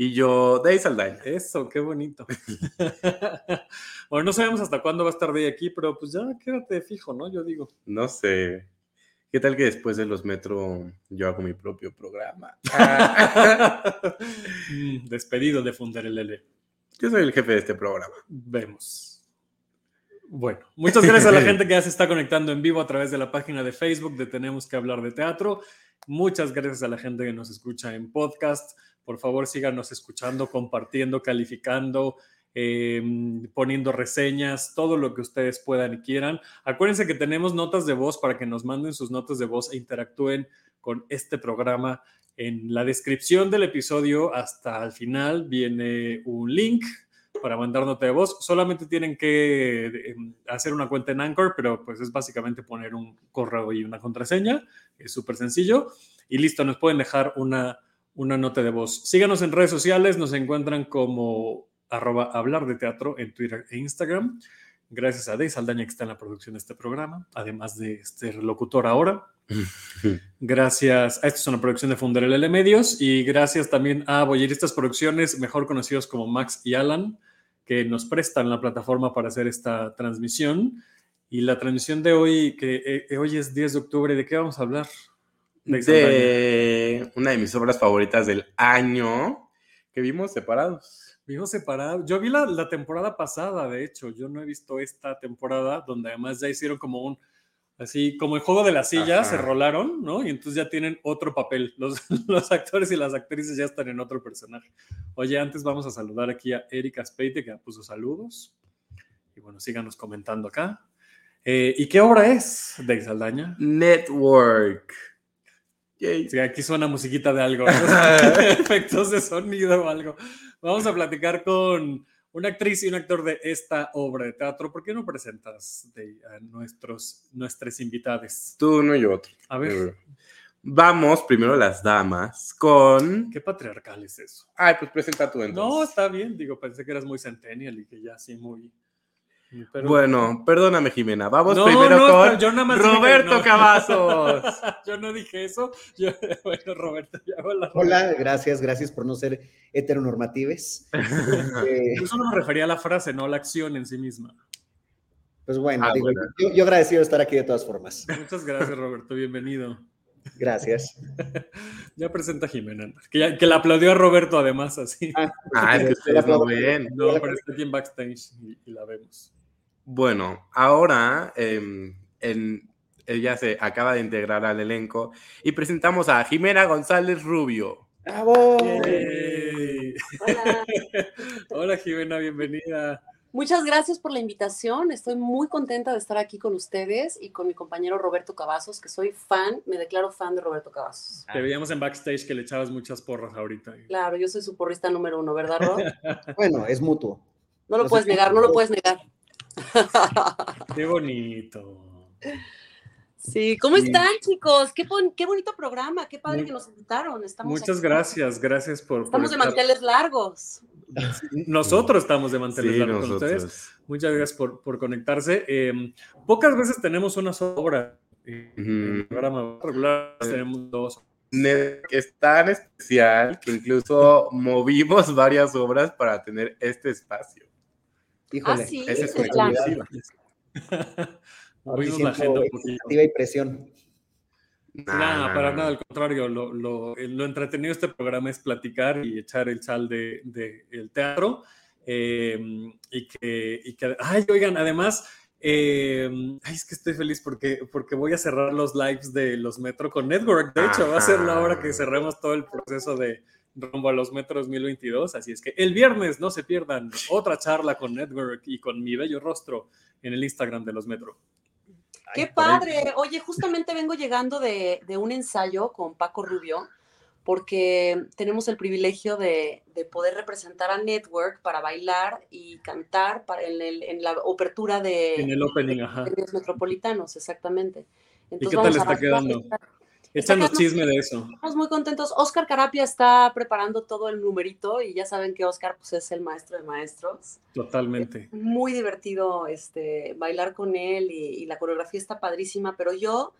Y yo, Day Saldaña. Eso, qué bonito. bueno, no sabemos hasta cuándo va a estar Day aquí, pero pues ya quédate fijo, ¿no? Yo digo. No sé. ¿Qué tal que después de los metro yo hago mi propio programa? Mm, Despedido de Fundar el L. Yo soy el jefe de este programa. Vemos. Bueno, muchas gracias a la gente que ya se está conectando en vivo a través de la página de Facebook de Tenemos que hablar de teatro. Muchas gracias a la gente que nos escucha en podcast. Por favor, síganos escuchando, compartiendo, calificando, eh, poniendo reseñas, todo lo que ustedes puedan y quieran. Acuérdense que tenemos notas de voz para que nos manden sus notas de voz e interactúen con este programa. En la descripción del episodio hasta el final viene un link para mandar nota de voz. Solamente tienen que eh, hacer una cuenta en Anchor, pero pues es básicamente poner un correo y una contraseña. Es súper sencillo. Y listo, nos pueden dejar una, una nota de voz. Síganos en redes sociales, nos encuentran como arroba hablar de teatro en Twitter e Instagram. Gracias a Dey Saldaña que está en la producción de este programa, además de este locutor ahora. Gracias a esto es una producción de Funderel Medios y gracias también a Boyeristas Producciones, mejor conocidos como Max y Alan, que nos prestan la plataforma para hacer esta transmisión. Y la transmisión de hoy, que eh, hoy es 10 de octubre, ¿de qué vamos a hablar? De una de mis obras favoritas del año que vimos separados. Vimos separado. Yo vi la, la temporada pasada, de hecho. Yo no he visto esta temporada, donde además ya hicieron como un. Así, como el juego de las sillas, se rolaron, ¿no? Y entonces ya tienen otro papel. Los, los actores y las actrices ya están en otro personaje. Oye, antes vamos a saludar aquí a Erika Speite, que puso saludos. Y bueno, síganos comentando acá. Eh, ¿Y qué obra es de Saldaña? Network. Yay. Sí, aquí suena musiquita de algo, efectos de sonido o algo. Vamos a platicar con una actriz y un actor de esta obra de teatro. ¿Por qué no presentas de, a nuestros, nuestras invitadas? Tú, uno y otro. A ver, Vamos primero las damas con. ¿qué patriarcal es eso? Ay, pues presenta tú No, entonces. está bien. Digo, pensé que eras muy centennial y que ya así muy... pero- Bueno, perdóname, Jimena. Vamos No, primero no, con yo nada más dije que Roberto no. Cavazos. Yo no dije eso. Yo- bueno, Roberto, ya hola. Hola, gracias, gracias por no ser heteronormatives. Eh, Yo solo me refería a la frase, no a la acción en sí misma. pues bueno, Ah, digo, bueno. Yo, yo agradecido de estar aquí de todas formas. Muchas gracias, Roberto. Bienvenido. Gracias. Ya presenta a Jimena, que, ya- que la aplaudió a Roberto además así. Ah, Ah, es que ustedes no ven. No, pero está aquí en backstage y, y la vemos. Bueno, ahora em, en- ella se acaba de integrar al elenco y presentamos a Jimena González Rubio. ¡Bravo! Yay. Hola. Hola Jimena, bienvenida. Muchas gracias por la invitación. Estoy muy contenta de estar aquí con ustedes y con mi compañero Roberto Cavazos, que soy fan, me declaro fan de Roberto Cavazos. Te veíamos en backstage que le echabas muchas porras ahorita. Claro, yo soy su porrista número uno, ¿verdad, Ro? Bueno, es mutuo. No lo No puedes negar, no lo puedes negar. Qué bonito. Sí, ¿cómo Sí. están, chicos? Qué, bon- qué bonito programa, qué padre Muy- que nos invitaron. Estamos Muchas aquí. gracias, gracias por... por Estamos de estar- manteles largos. Nosotros estamos de manteles Sí, largos con ustedes. Muchas gracias por, por conectarse. Eh, pocas veces tenemos una obra. eh, En el programa regular tenemos dos. Es tan especial que incluso movimos varias obras para tener este espacio. Híjole. Ah, sí, Esa es la siento agenda y presión. Nada, para nada, al contrario, lo, lo- lo entretenido de este programa es platicar y echar el sal del de, el teatro. eh, y, que, y que, ay, oigan, además, eh, ay, es que estoy feliz porque, porque voy a cerrar los lives de los Metro con Network. De hecho, va a ser la hora que cerremos todo el proceso de rumbo a los Metro 2022. Así es que el viernes no se pierdan otra charla con Network y con mi bello rostro en el Instagram de los Metro. Qué padre. Oye, justamente vengo llegando de, de un ensayo con Paco Rubio, porque tenemos el privilegio de, de, poder representar a Network para bailar y cantar para en, el, en la apertura de, en el opening, de metropolitanos, exactamente. Entonces, ¿Y qué tal está quedando? Échanos chisme de eso. Estamos muy contentos. Oscar Carapia está preparando todo el numerito y ya saben que Oscar pues, es el maestro de maestros. Totalmente. Es muy divertido este, bailar con él y, y la coreografía está padrísima, pero yo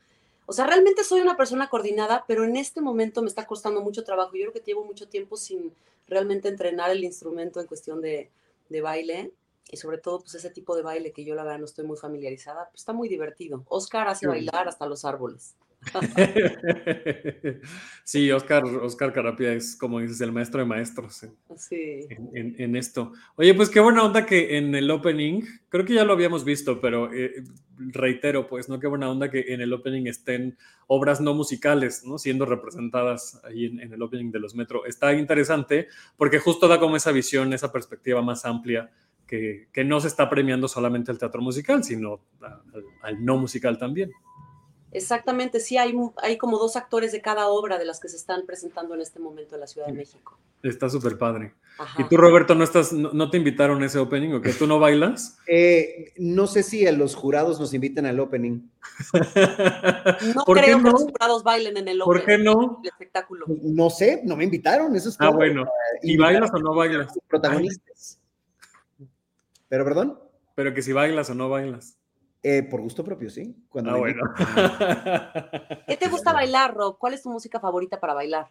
o sea, realmente soy una persona coordinada, pero en este momento me está costando mucho trabajo. Yo creo que llevo mucho tiempo sin realmente entrenar el instrumento en cuestión de, de baile y sobre todo pues ese tipo de baile que yo la verdad no estoy muy familiarizada, pues está muy divertido. Oscar hace bailar hasta los árboles. sí, Oscar, Oscar Carapia es, como dices, el maestro de maestros en, sí. en, en, esto. Oye, pues qué buena onda que en el opening, creo que ya lo habíamos visto, pero eh, reitero, pues, ¿no? Qué buena onda que en el opening estén obras no musicales, ¿no? Siendo representadas ahí en, en el opening de los Metro. Está interesante porque justo da como esa visión, esa perspectiva más amplia. Que, que no se está premiando solamente al teatro musical, sino al, al no musical también. Exactamente, sí, hay, hay como dos actores de cada obra de las que se están presentando en este momento en la Ciudad de México. Está súper padre. Ajá. ¿Y tú, Roberto, no, estás, no, no, te invitaron a ese opening o que tú no bailas? Eh, no sé si a los jurados nos inviten al opening. no creo no? que los jurados bailen en el opening. ¿Por qué no? El espectáculo. No sé, no me invitaron, eso es Ah, bueno. ¿Y bailas o no bailas? Protagonistas. Ay. ¿Pero perdón? Pero que si bailas o no bailas. Eh, por gusto propio, sí. Cuando ah, bueno. ¿Qué te gusta bailar, Rob? ¿Cuál es tu música favorita para bailar?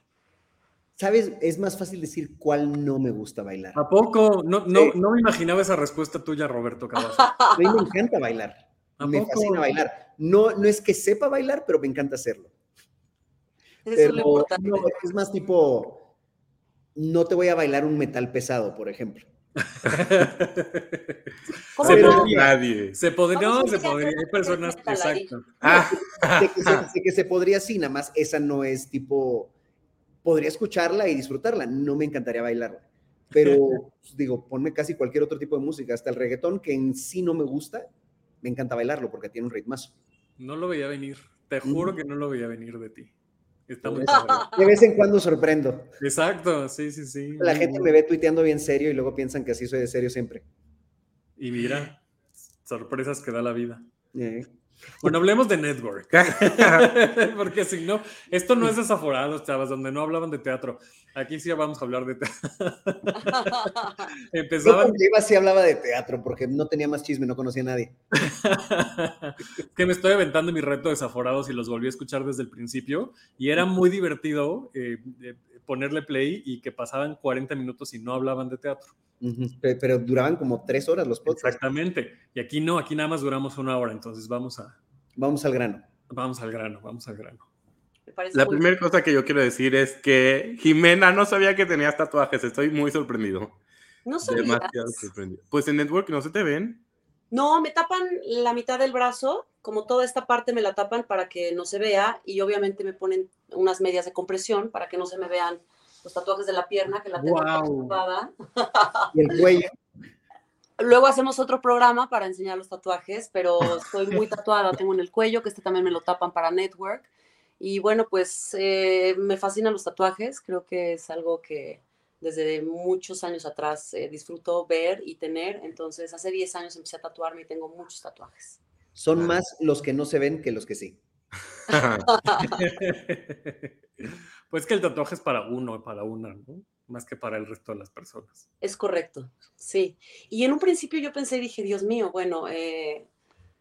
Sabes, es más fácil decir cuál no me gusta bailar. ¿A poco? No, no, sí. no me imaginaba esa respuesta tuya, Roberto Cavazo. A mí me encanta bailar. me poco? fascina bailar. No, no es que sepa bailar, pero me encanta hacerlo. Eso pero, es lo importante. No, es más tipo, no te voy a bailar un metal pesado, por ejemplo. ¿Cómo se, no? Nadie. se podría, no, se podría, hay personas, exacto. Ah. Sé, que se, sé que se podría sí, nada más esa no es tipo, podría escucharla y disfrutarla, no me encantaría bailarla. Pero digo, ponme casi cualquier otro tipo de música, hasta el reggaetón, que en sí no me gusta, me encanta bailarlo porque tiene un ritmazo. No lo veía venir, te juro que no lo veía venir de ti. Está muy de vez en cuando sorprendo. Exacto, sí, sí, sí. La gente me ve tuiteando bien serio y luego piensan que así soy de serio siempre. Y mira, sorpresas que da la vida. Bueno, hablemos de network. Porque si no, esto no es desaforados, chavas, donde no hablaban de teatro. Aquí sí vamos a hablar de teatro. Empezaban. Yo iba sí hablaba de teatro porque no tenía más chisme, no conocía a nadie. que me estoy aventando mi reto de desaforados y los volví a escuchar desde el principio. Y era muy divertido eh, ponerle play y que pasaban 40 minutos y no hablaban de teatro. Uh -huh. Pero duraban como tres horas los podcasts. Exactamente. Y aquí no, aquí nada más duramos una hora, entonces vamos a... Vamos al grano. Vamos al grano, vamos al grano. La primera cosa que yo quiero decir es que Jimena no sabía que tenías tatuajes. Estoy muy sorprendido. No sabías. Demasiado sorprendido. Pues en Network no se te ven. No, me tapan la mitad del brazo, como toda esta parte me la tapan para que no se vea y obviamente me ponen unas medias de compresión para que no se me vean los tatuajes de la pierna, que la tengo Wow. tatuada. Y el cuello. Luego hacemos otro programa para enseñar los tatuajes, pero estoy muy tatuada, tengo en el cuello, que este también me lo tapan para Network. Y bueno, pues eh, me fascinan los tatuajes, creo que es algo que desde muchos años atrás eh, disfruto ver y tener. Entonces, hace 10 años empecé a tatuarme y tengo muchos tatuajes. Son más los que no se ven que los que sí. pues que el tatuaje es para uno, para una, ¿no? Más que para el resto de las personas. Es correcto, sí. Y en un principio yo pensé, dije, Dios mío, bueno, eh,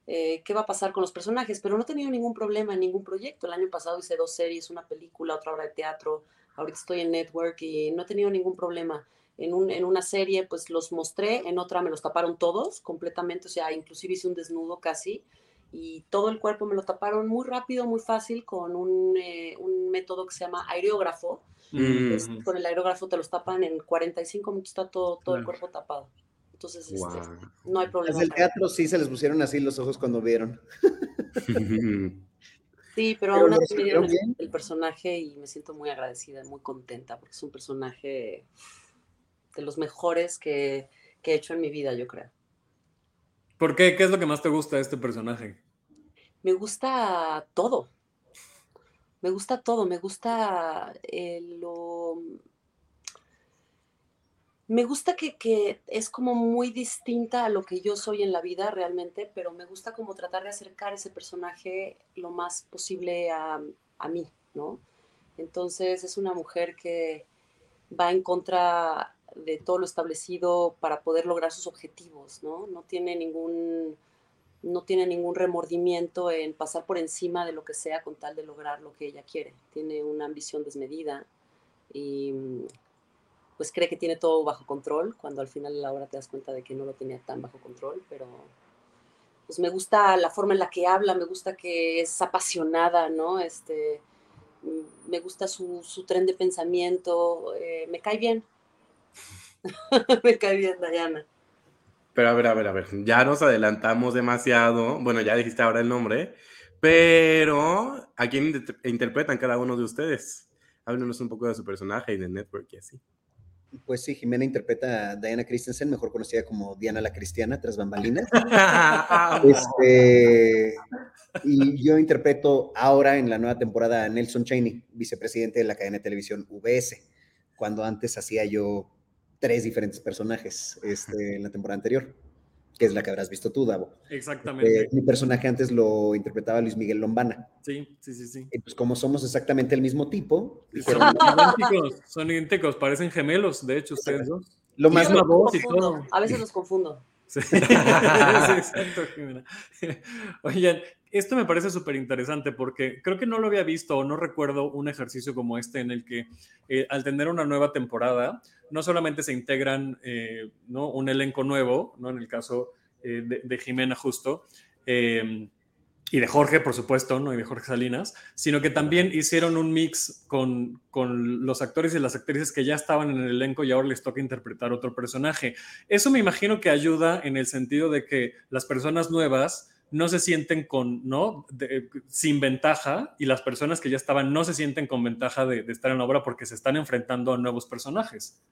eh, ¿qué va a pasar con los personajes? Pero no he tenido ningún problema en ningún proyecto. El año pasado hice dos series, una película, otra obra de teatro. Ahorita estoy en Network y no he tenido ningún problema. En, un, en una serie, pues los mostré, en otra me los taparon todos completamente, o sea, inclusive hice un desnudo casi y todo el cuerpo me lo taparon muy rápido, muy fácil, con un, eh, un método que se llama aerógrafo. Mm. Con el aerógrafo te los tapan en 45 minutos, está todo, todo el Claro. cuerpo tapado. Entonces, este, no hay problema. del teatro sí se les pusieron así los ojos cuando vieron. Sí, pero Pero aún así me el, el personaje y me siento muy agradecida, muy contenta, porque es un personaje de los mejores que, que he hecho en mi vida, yo creo. ¿Por qué? ¿Qué es lo que más te gusta de este personaje? Me gusta todo. Me gusta todo, me gusta eh, lo... Me gusta que, que, es como muy distinta a lo que yo soy en la vida realmente, pero me gusta como tratar de acercar ese personaje lo más posible a, a mí, ¿no? Entonces es una mujer que va en contra de todo lo establecido para poder lograr sus objetivos, ¿no? No tiene ningún no tiene ningún remordimiento en pasar por encima de lo que sea con tal de lograr lo que ella quiere. Tiene una ambición desmedida y pues cree que tiene todo bajo control, cuando al final de la hora te das cuenta de que no lo tenía tan bajo control, pero pues me gusta la forma en la que habla, me gusta que es apasionada, ¿no? Este, me gusta su, su tren de pensamiento, eh, me cae bien. me cae bien, Diana. Pero a ver, a ver, a ver, ya nos adelantamos demasiado. Bueno, ya dijiste ahora el nombre, pero ¿a quién interpretan cada uno de ustedes? Háblenos un poco de su personaje y de Network y así. Pues sí, Jimena interpreta a Diana Christensen, mejor conocida como Diana la Cristiana, tras bambalinas. este, y yo interpreto ahora en la nueva temporada a Nelson Cheney, vicepresidente de la cadena de televisión VS, cuando antes hacía yo tres diferentes personajes este, en la temporada anterior, que es la que habrás visto tú, Davo. Exactamente. Eh, mi personaje antes lo interpretaba Luis Miguel Lombana. Sí, sí, sí, sí. Y pues como somos exactamente el mismo tipo. Son idénticos, son idénticos, parecen gemelos, de hecho, ustedes dos. Lo más la voz y todo. A veces los confundo. Sí. sí, exacto, Jimena. Oigan, esto me parece súper interesante porque creo que no lo había visto o no recuerdo un ejercicio como este en el que eh, al tener una nueva temporada, no solamente se integran eh, ¿no? un elenco nuevo, ¿no? en el caso eh, de, de, Jimena justo, y de Jorge, por supuesto, ¿no? y de Jorge Salinas, sino que también hicieron un mix con, con los actores y las actrices que ya estaban en el elenco y ahora les toca interpretar otro personaje. Eso me imagino que ayuda en el sentido de que las personas nuevas no se sienten con, ¿no? De, sin ventaja y las personas que ya estaban no se sienten con ventaja de, de, estar en la obra porque se están enfrentando a nuevos personajes.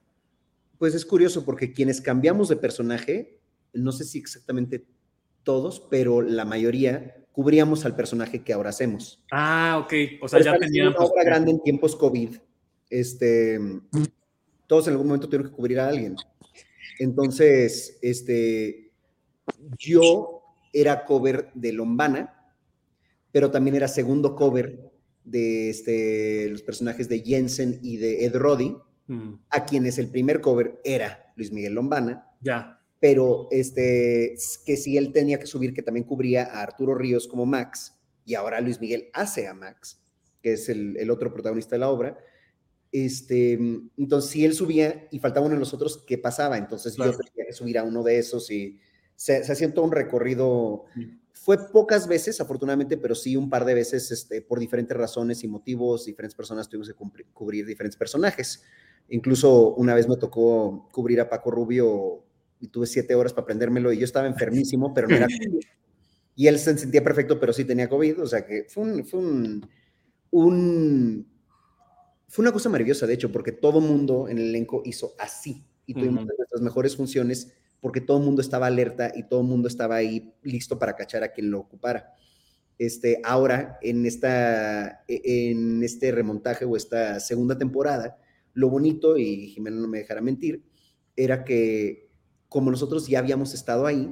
Pues es curioso porque quienes cambiamos de personaje, no sé si exactamente todos, pero la mayoría cubríamos al personaje que ahora hacemos. Ah, ok. O sea, ya tenían una obra grande en tiempos COVID. Este, todos en algún momento tuvieron que cubrir a alguien. Entonces, este, yo era cover de Lombana, pero también era segundo cover de este, los personajes de Jensen y de Ed Roddy, mm. a quienes el primer cover era Luis Miguel Lombana. Ya. Pero este, que si él tenía que subir, que también cubría a Arturo Ríos como Max, y ahora Luis Miguel hace a Max, que es el, el otro protagonista de la obra. Este, entonces, si él subía y faltaba uno de los otros, ¿qué pasaba? Entonces claro. yo tenía que subir a uno de esos y se, se un recorrido. Fue pocas veces, afortunadamente, pero sí un par de veces, este, por diferentes razones y motivos, diferentes personas tuvimos que cumplir, cubrir diferentes personajes. Incluso una vez me tocó cubrir a Paco Rubio y tuve siete horas para aprendérmelo y yo estaba enfermísimo, pero no era COVID. Y él se sentía perfecto, pero sí tenía COVID, o sea que fue un, fue un, un fue una cosa maravillosa, de hecho, porque todo mundo en el elenco hizo así y tuvimos uh -huh. nuestras mejores funciones porque todo el mundo estaba alerta y todo el mundo estaba ahí listo para cachar a quien lo ocupara. Este, ahora, en, esta, en este remontaje o esta segunda temporada, lo bonito, y Jimena no me dejará mentir, era que como nosotros ya habíamos estado ahí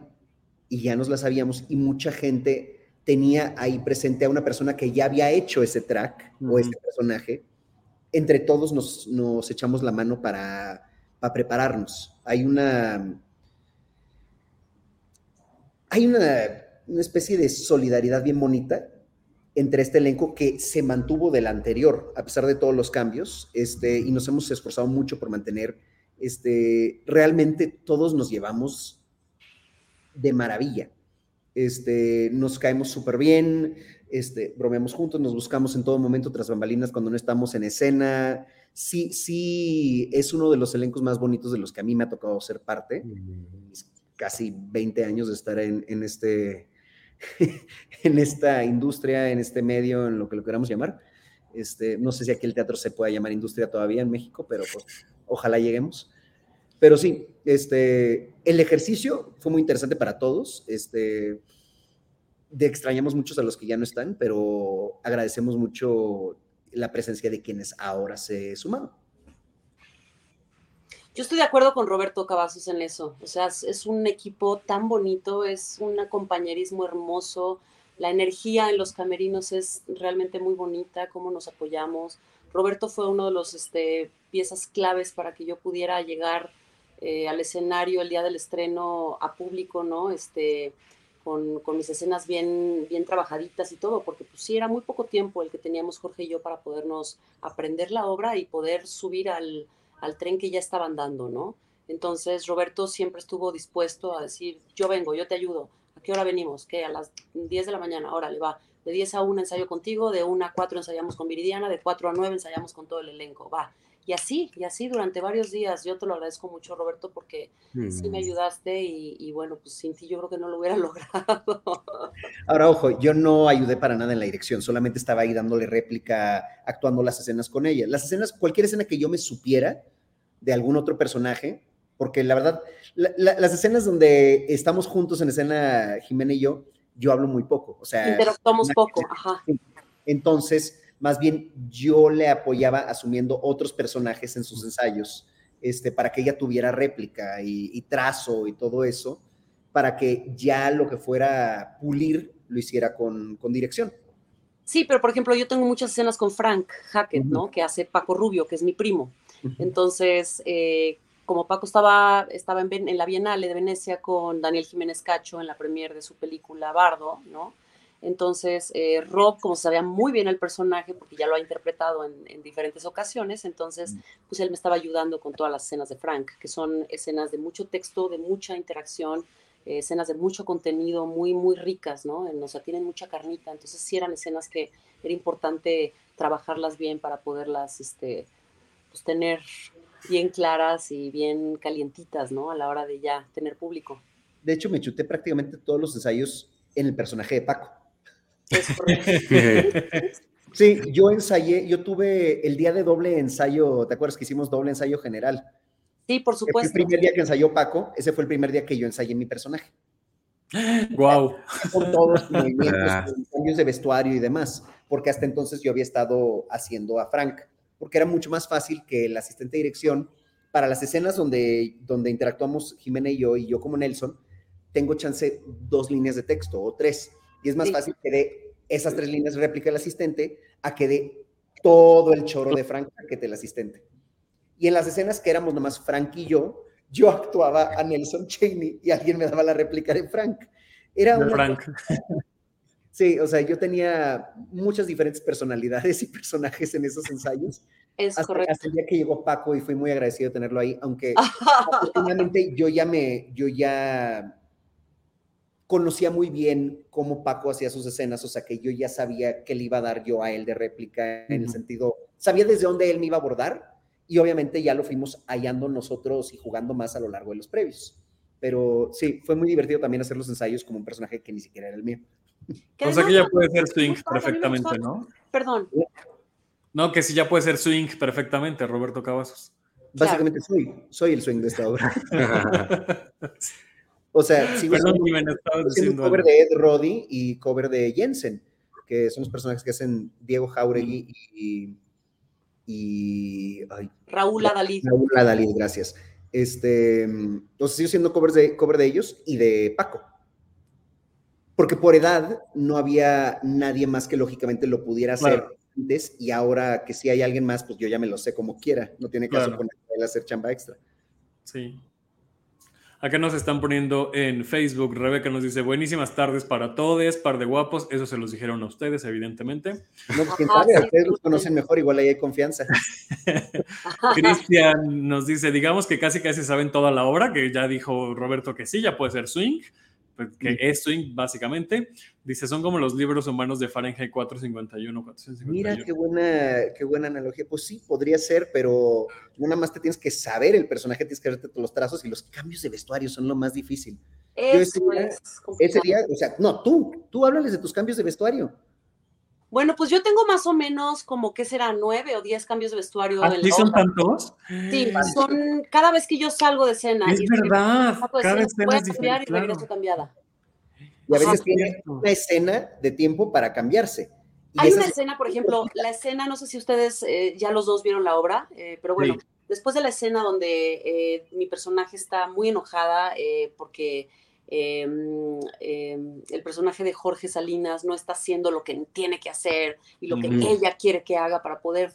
y ya nos la sabíamos y mucha gente tenía ahí presente a una persona que ya había hecho ese track uh -huh. o ese personaje, entre todos nos, nos echamos la mano para, para prepararnos. Hay una, hay una, una, especie de solidaridad bien bonita entre este elenco que se mantuvo del anterior, a pesar de todos los cambios, este, y nos hemos esforzado mucho por mantener, este, realmente todos nos llevamos de maravilla. Este, nos caemos súper bien, este, bromeamos juntos, nos buscamos en todo momento tras bambalinas cuando no estamos en escena. Sí, sí, es uno de los elencos más bonitos de los que a mí me ha tocado ser parte. Mm casi 20 años de estar en, en, este, en esta industria, en este medio, en lo que lo queramos llamar. Este, no sé si aquí el teatro se pueda llamar industria todavía en México, pero pues, ojalá lleguemos. Pero sí, este, el ejercicio fue muy interesante para todos. Este, de extrañamos muchos a los que ya no están, pero agradecemos mucho la presencia de quienes ahora se sumaron. Yo estoy de acuerdo con Roberto Cavazos en eso. O sea, es, un equipo tan bonito, es un compañerismo hermoso. La energía en los camerinos es realmente muy bonita, cómo nos apoyamos. Roberto fue uno de los este, piezas claves para que yo pudiera llegar eh, al escenario el día del estreno a público, ¿no? Este, con, con, mis escenas bien, bien trabajaditas y todo, porque pues sí, era muy poco tiempo el que teníamos Jorge y yo para podernos aprender la obra y poder subir al, al tren que ya estaban dando, ¿no? Entonces Roberto siempre estuvo dispuesto a decir, yo vengo, yo te ayudo. ¿A qué hora venimos? ¿Qué? A las 10 de la mañana, órale, va. De 10 a 1 ensayo contigo, de 1 a 4 ensayamos con Viridiana, de 4 a 9 ensayamos con todo el elenco, va. Y así, y así durante varios días. Yo te lo agradezco mucho, Roberto, porque sí me mm. ayudaste y, y, bueno, pues sin ti yo creo que no lo hubiera logrado. Ahora, ojo, yo no ayudé para nada en la dirección, solamente estaba ahí dándole réplica, actuando las escenas con ella. Las escenas, cualquier escena que yo me supiera, de algún otro personaje, porque la verdad, las escenas donde estamos juntos en escena, Jimena y yo, yo hablo muy poco, o sea... Interactuamos poco, ajá. Entonces, más bien yo le apoyaba asumiendo otros personajes en sus ensayos, este, para que ella tuviera réplica y, trazo y todo eso, para que ya lo que fuera pulir lo hiciera con, con dirección. Sí, pero por ejemplo, yo tengo muchas escenas con Frank Hackett, ¿no? Que hace Paco Rubio, que es mi primo. Entonces, eh, como Paco estaba, estaba en, la Bienale de Venecia con Daniel Jiménez Cacho en la premier de su película Bardo, ¿no? Entonces, eh, Rob, como sabía muy bien el personaje, porque ya lo ha interpretado en, diferentes ocasiones, entonces, pues él me estaba ayudando con todas las escenas de Frank, que son escenas de mucho texto, de mucha interacción, eh, escenas de mucho contenido, muy, muy ricas, ¿no? o sea, tienen mucha carnita, entonces sí eran escenas que era importante trabajarlas bien para poderlas, este, pues, tener bien claras y bien calientitas, ¿no? A la hora de ya tener público. De hecho, me chuté prácticamente todos los ensayos en el personaje de Paco. sí, yo ensayé, yo tuve el día de doble ensayo, ¿te acuerdas que hicimos doble ensayo general? Sí, por supuesto. El primer día que ensayó Paco, ese fue el primer día que yo ensayé mi personaje. Wow. Con todos los movimientos, ah. cambios de vestuario y demás, porque hasta entonces yo había estado haciendo a Frank porque era mucho más fácil que el asistente de dirección, para las escenas donde, donde interactuamos Jimena y yo, y yo como Nelson, tengo chance dos líneas de texto o tres, y es más fácil que dé esas tres líneas de réplica el asistente a que dé todo el choro de Frank que te el asistente. Y en las escenas que éramos nomás Frank y yo, yo actuaba a Nelson Cheney y alguien me daba la réplica de Frank. Era un Frank. Sí, o sea, yo tenía muchas diferentes personalidades y personajes en esos ensayos. Es hasta, correcto. Hasta el día que llegó Paco y fui muy agradecido de tenerlo ahí, aunque afortunadamente yo ya me, yo ya conocía muy bien cómo Paco hacía sus escenas, o sea que yo ya sabía qué le iba a dar yo a él de réplica en el sentido, sabía desde dónde él me iba a abordar y obviamente ya lo fuimos hallando nosotros y jugando más a lo largo de los previos. Pero sí, fue muy divertido también hacer los ensayos como un personaje que ni siquiera era el mío. O sea que ya puede ser swing perfectamente, ¿no? Perdón. No, que sí ya puede ser swing perfectamente, Roberto Cavazos. Básicamente soy, soy el swing de esta obra. o sea, sigo Perdón, siendo, cover de Ed Roddy y cover de Jensen, que son los personajes que hacen Diego Jauregui y, y Raúl Adalid. Raúl Adalid, gracias. Este, entonces sigo siendo cover de, cover de ellos y de Paco porque por edad no había nadie más que lógicamente lo pudiera hacer antes y ahora que si hay alguien más, pues yo ya me lo sé como quiera, no tiene caso claro. ponerle a hacer chamba extra. Sí. Acá nos están poniendo en Facebook, Rebeca nos dice, buenísimas tardes para todos, par de guapos, eso se los dijeron a ustedes, evidentemente. No, pues quién sabe, ustedes los conocen mejor, igual ahí hay confianza. Cristian nos dice, digamos que casi casi saben toda la obra, que ya dijo Roberto que sí, ya puede ser swing. Pues, que es swing básicamente. Dice, son como los libros humanos de Fahrenheit 451, 451. Mira, qué buena, qué buena analogía. Pues sí, podría ser, pero no nada más te tienes que saber el personaje, tienes que verte todos los trazos y los cambios de vestuario son lo más difícil. Eso ese día, o sea, no, tú, tú háblales de tus cambios de vestuario. Bueno, pues yo tengo más o menos como que será nueve o diez cambios de vestuario. ¿Ah, son tantos? Sí, son cada vez que yo salgo de escena. Es verdad, cada escena es diferente, y regreso cambiada. Y a veces tiene una escena de tiempo para cambiarse. Hay una escena, por ejemplo, la escena, no sé si ustedes eh, ya los dos vieron la obra, eh, pero bueno, después de la escena donde eh, mi personaje está muy enojada porque em, em, el personaje de Jorge Salinas no está haciendo lo que tiene que hacer y lo que ella quiere que haga para poder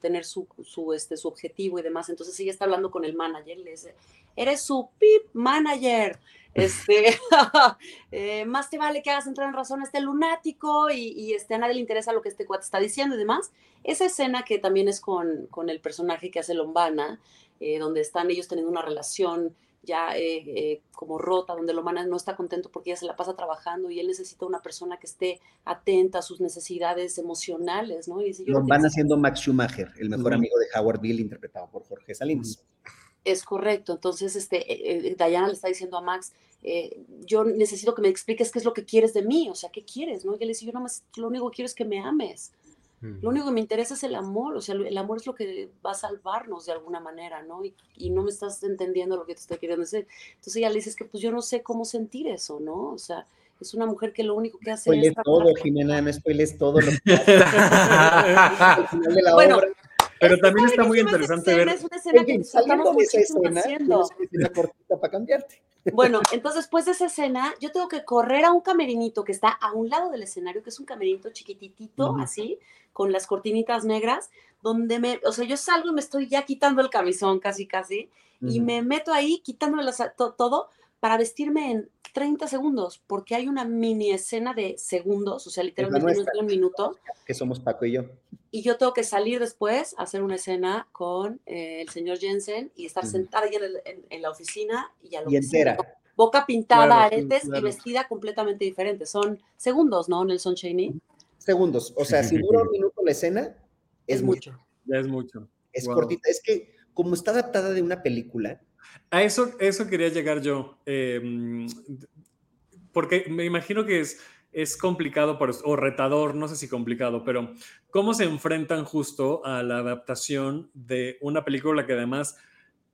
tener su, su, este, su objetivo y demás. Entonces ella está hablando con el manager, le dice, eres su pip manager. Este, eh, más te vale que hagas entrar en razón a este lunático y, este, a nadie le interesa lo que este cuate está diciendo y demás. Esa escena que también es con, con el personaje que hace Lombana, eh, donde están ellos teniendo una relación ya eh, como rota, donde Lombana no está contento porque ella se la pasa trabajando y él necesita una persona que esté atenta a sus necesidades emocionales, ¿no? Y Lombana siendo Max Schumacher, el mejor amigo de Howard Bill, interpretado por Jorge Salinas. Es correcto. Entonces, este, eh, eh, Diana le está diciendo a Max, eh, yo necesito que me expliques qué es lo que quieres de mí, o sea, ¿qué quieres? ¿no? Y él le dice, yo más, lo único que quiero es que me ames. Lo único que me interesa es el amor, o sea, el amor es lo que va a salvarnos de alguna manera, ¿no? Y, y no me estás entendiendo lo que te estoy queriendo decir. Entonces ella le dice, que pues yo no sé cómo sentir eso, ¿no? O sea, es una mujer que lo único que hace es... todo, Jimena, no spoiles todo lo que bueno, pero también está muy interesante ver. Es una escena que. Una cortita para cambiarte. Bueno, entonces después de esa escena, yo tengo que correr a un camerinito que está a un lado del escenario, que es un camerinito chiquititito, así, con las cortinitas negras, donde me, o sea, yo salgo y me estoy ya quitando el camisón casi, casi, y me meto ahí quitándome todo para vestirme en 30 segundos, porque hay una mini escena de segundos, o sea, literalmente un minuto. Que somos Paco y yo. Y yo tengo que salir después a hacer una escena con eh, el señor Jensen y estar sentada ahí en, la oficina y a lo y entera. boca pintada, aretes y vestida completamente diferente. Son segundos, ¿no, Nelson Cheney? Segundos. O sea, si dura un minuto la escena, es, mucho. Ya es mucho. Es cortita. Es que como está adaptada de una película, a eso, eso quería llegar yo, em, porque me imagino que es, es complicado o retador, no sé si complicado, pero cómo se enfrentan justo a la adaptación de una película que además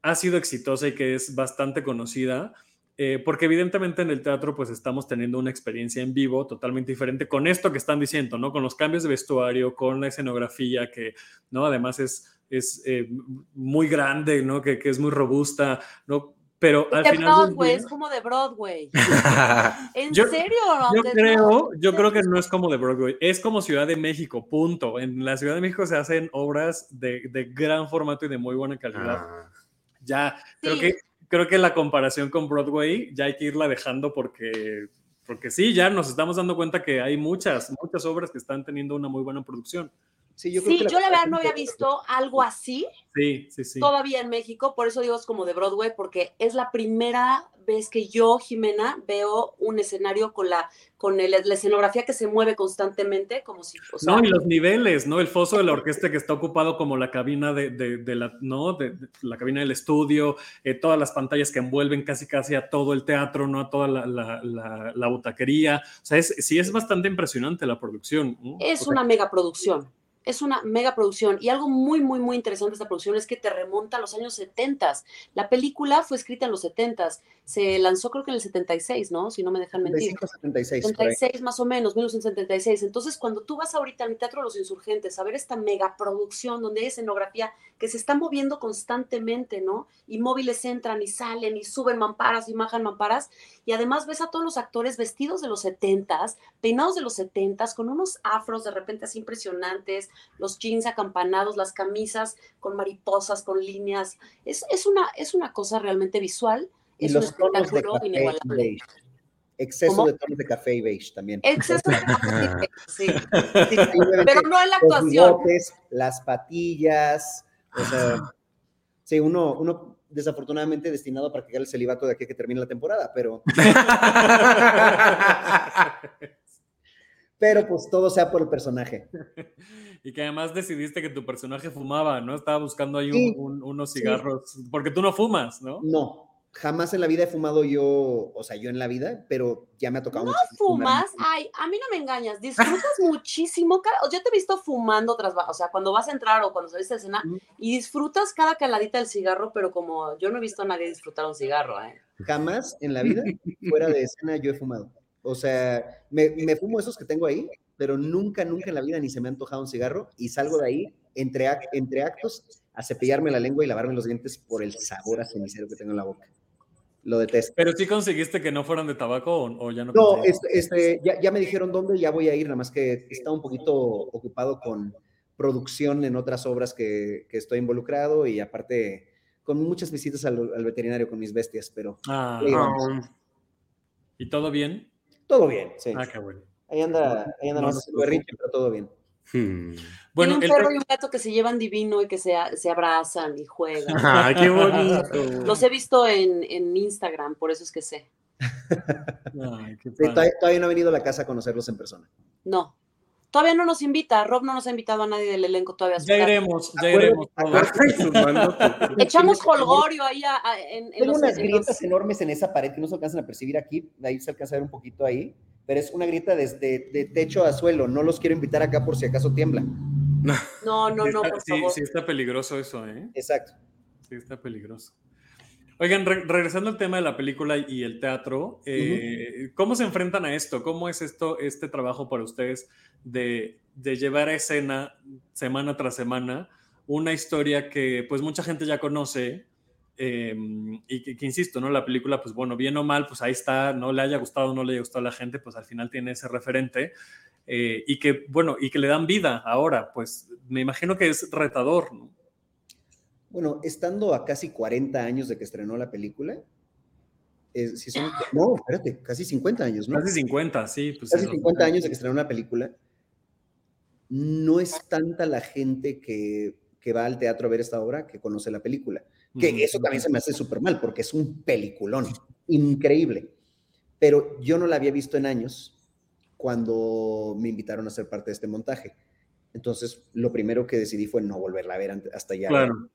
ha sido exitosa y que es bastante conocida, eh, porque evidentemente en el teatro pues estamos teniendo una experiencia en vivo totalmente diferente con esto que están diciendo, ¿no? Con los cambios de vestuario, con la escenografía que, ¿no? Además es es eh, muy grande, ¿no? Que, que, es muy robusta, ¿no? Pero al de final Broadway, es como de Broadway. ¿En serio? Yo creo, yo creo que no es como de Broadway, es como Ciudad de México, punto. En la Ciudad de México se hacen obras de, de gran formato y de muy buena calidad. Ah. Ya, creo, que, creo que la comparación con Broadway ya hay que irla dejando porque, porque sí, ya nos estamos dando cuenta que hay muchas, muchas obras que están teniendo una muy buena producción. Sí, yo, creo que la, verdad no había visto algo así. Sí, sí, sí. Todavía en México, por eso digo es como de Broadway, porque es la primera vez que yo, Jimena, veo un escenario con la con la escenografía que se mueve constantemente, como si... no, y los niveles, ¿no? El foso de la orquesta que está ocupado como la cabina de, de, la, ¿no? De, la cabina del estudio, eh, todas las pantallas que envuelven casi casi a todo el teatro, ¿no? A toda la, la, la, butaquería. O sea, es, sí es bastante impresionante la producción. Es una mega producción es una mega producción y algo muy, muy, muy interesante de esta producción es que te remonta a los años 70. La película fue escrita en los 70. Se lanzó creo que en el 76, ¿no? Si no me dejan mentir. 76. 76 más o menos, 1976. Entonces, cuando tú vas ahorita al Teatro de los Insurgentes a ver esta mega producción donde hay escenografía que se está moviendo constantemente, ¿no? Y móviles entran y salen y suben mamparas y bajan mamparas. Y además ves a todos los actores vestidos de los 70s, peinados de los 70s, con unos afros de repente así impresionantes, los jeans acampanados, las camisas con mariposas, con líneas. Es, una, es una cosa realmente visual. Y es los un tonos de café Exceso de tonos de café y beige también. Exceso de café y beige, sí. Pero no en la actuación. Los las patillas, o sea, sí, uno, uno desafortunadamente destinado a practicar el celibato de aquí a que termine la temporada, pero... pero pues todo sea por el personaje. Y que además decidiste que tu personaje fumaba, ¿no? Estaba buscando ahí unos cigarros, porque tú no fumas, ¿no? No, jamás en la vida he fumado yo, o sea, yo en la vida, pero ya me ha tocado. ¿No fumas? Ay, a mí no me engañas, disfrutas muchísimo. yo te he visto fumando tras, o sea, cuando vas a entrar o cuando saliste de cena y disfrutas cada caladita del cigarro, pero como yo no he visto a nadie disfrutar un cigarro, ¿eh? Jamás en la vida, fuera de escena, yo he fumado. O sea, me, me fumo esos que tengo ahí, pero nunca, nunca en la vida ni se me ha antojado un cigarro y salgo de ahí entre, entre actos a cepillarme la lengua y lavarme los dientes por el sabor a cenicero que tengo en la boca. Lo detesto. Pero sí conseguiste que no fueran de tabaco o, ya no. No, este, este, ya, ya, me dijeron dónde y ya voy a ir, nada más que está un poquito ocupado con producción en otras obras que, que estoy involucrado y aparte con muchas visitas al, al veterinario con mis bestias, pero... Ah, ¿Y todo bien? Todo bien, sí. Ah, qué bueno. Ahí anda, ahí anda no, más pero todo bien. Hmm. Bueno, un perro y un gato que se llevan divino y que se, se abrazan y juegan. ¡Ah, qué bonito! Los he visto en, en Instagram, por eso es que sé. Ay, sí, todavía, todavía, no he venido a la casa a conocerlos en persona. No. Todavía no nos invita, Rob no nos ha invitado a nadie del elenco todavía. Ya iremos, ya iremos. Echamos holgorio ahí en, en Tengo unas grietas enormes en esa pared que no se alcanzan a percibir aquí, ahí se alcanza a ver un poquito ahí, pero es una grieta desde de techo a suelo, no los quiero invitar acá por si acaso tiembla. No, no, no, por sí, favor. Sí está peligroso eso, ¿eh? Exacto. Sí está peligroso. Oigan, regresando al tema de la película y el teatro, eh, ¿cómo se enfrentan a esto? ¿Cómo es esto, este trabajo para ustedes de, llevar a escena semana tras semana una historia que pues mucha gente ya conoce em, y que, insisto, ¿no? La película, pues bueno, bien o mal, pues ahí está, no le haya gustado o no le haya gustado a la gente, pues al final tiene ese referente eh, y que, bueno, y que le dan vida ahora, pues me imagino que es retador, ¿no? Bueno, estando a casi 40 años de que estrenó la película, si son, no, espérate, casi 50 años, ¿no? Casi 50, sí. Pues casi 50 años de que estrenó una película. No es tanta la gente que, que, va al teatro a ver esta obra que conoce la película. Que eso también se me hace súper mal, porque es un peliculón, increíble. Pero yo no la había visto en años cuando me invitaron a ser parte de este montaje. Entonces, lo primero que decidí fue no volverla a ver hasta ya. Claro.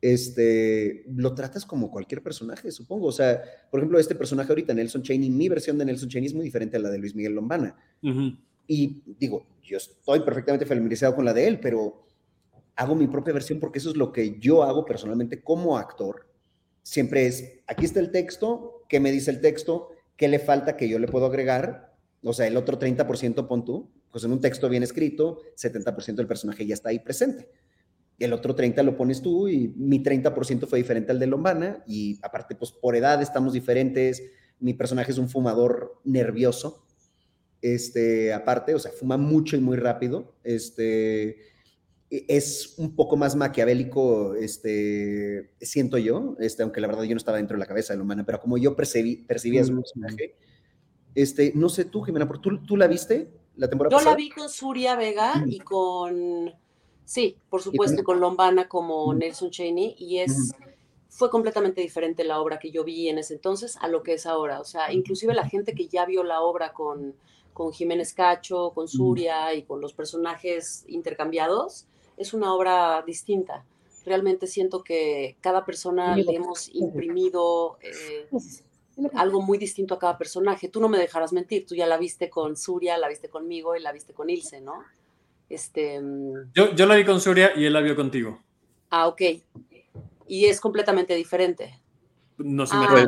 Este, lo tratas como cualquier personaje, supongo. O sea, por ejemplo, este personaje ahorita, Nelson Cheney, mi versión de Nelson Cheney es muy diferente a la de Luis Miguel Lombana. Y digo, yo estoy perfectamente familiarizado con la de él, pero hago mi propia versión porque eso es lo que yo hago personalmente como actor. Siempre es, aquí está el texto, ¿qué me dice el texto? ¿Qué le falta que yo le puedo agregar? O sea, el otro 30% pon tú pues en un texto bien escrito, 70% del personaje ya está ahí presente. El otro 30 lo pones tú y mi 30% fue diferente al de Lombana y aparte, pues por edad estamos diferentes. Mi personaje es un fumador nervioso. Este, aparte, o sea, fuma mucho y muy rápido. Este, es un poco más maquiavélico, este, siento yo, este, aunque la verdad yo no estaba dentro de la cabeza de Lombana, pero como yo percibí, percibía su personaje, este, no sé tú, Jimena, ¿tú, ¿tú la viste? Yo la vi con Surya Vega y con, sí, por supuesto, con Lombana como Nelson Cheney, y es, fue completamente diferente la obra que yo vi en ese entonces a lo que es ahora. O sea, inclusive la gente que ya vio la obra con, con Jiménez Cacho, con Surya y con los personajes intercambiados, es una obra distinta. Realmente siento que cada persona le hemos imprimido eh, algo muy distinto a cada personaje. Tú no me dejarás mentir, tú ya la viste con Surya, la viste conmigo y la viste con Ilse, ¿no? Este, mm, yo, yo la vi con Surya y él la vio contigo. Ah, ok. Y es completamente diferente. No sé, ah. pues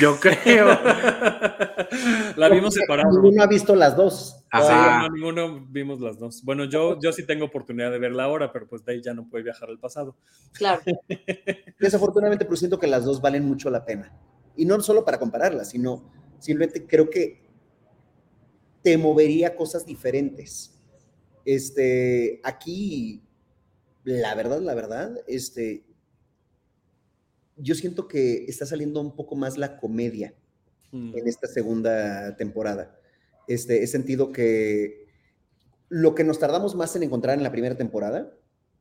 yo creo. la vimos separada. Ninguno ha visto las dos. Ah, ninguno vimos las dos. Bueno, yo, yo sí tengo oportunidad de verla ahora, pero pues de ahí ya no puede viajar al pasado. Claro. Desafortunadamente, pero siento que las dos valen mucho la pena. Y no solo para compararlas, sino simplemente creo que te movería cosas diferentes. Este, aquí, la verdad, la verdad, este, yo siento que está saliendo un poco más la comedia mm. en esta segunda temporada. Este, he sentido que lo que nos tardamos más en encontrar en la primera temporada,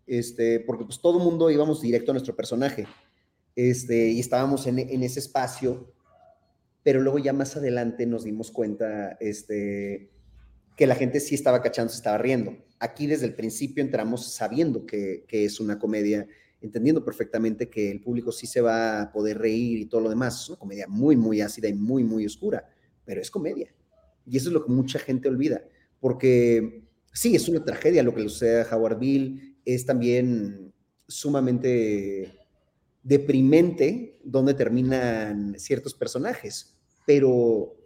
este, porque pues todo el mundo íbamos directo a nuestro personaje este, y estábamos en, ese espacio, pero luego ya más adelante nos dimos cuenta este, que la gente sí estaba cachando, se estaba riendo. Aquí desde el principio entramos sabiendo que, es una comedia, entendiendo perfectamente que el público sí se va a poder reír y todo lo demás. Es una comedia muy, muy ácida y muy, muy oscura, pero es comedia. Y eso es lo que mucha gente olvida, porque sí, es una tragedia lo que le sucede a Howard Bill, es también sumamente deprimente donde terminan ciertos personajes, pero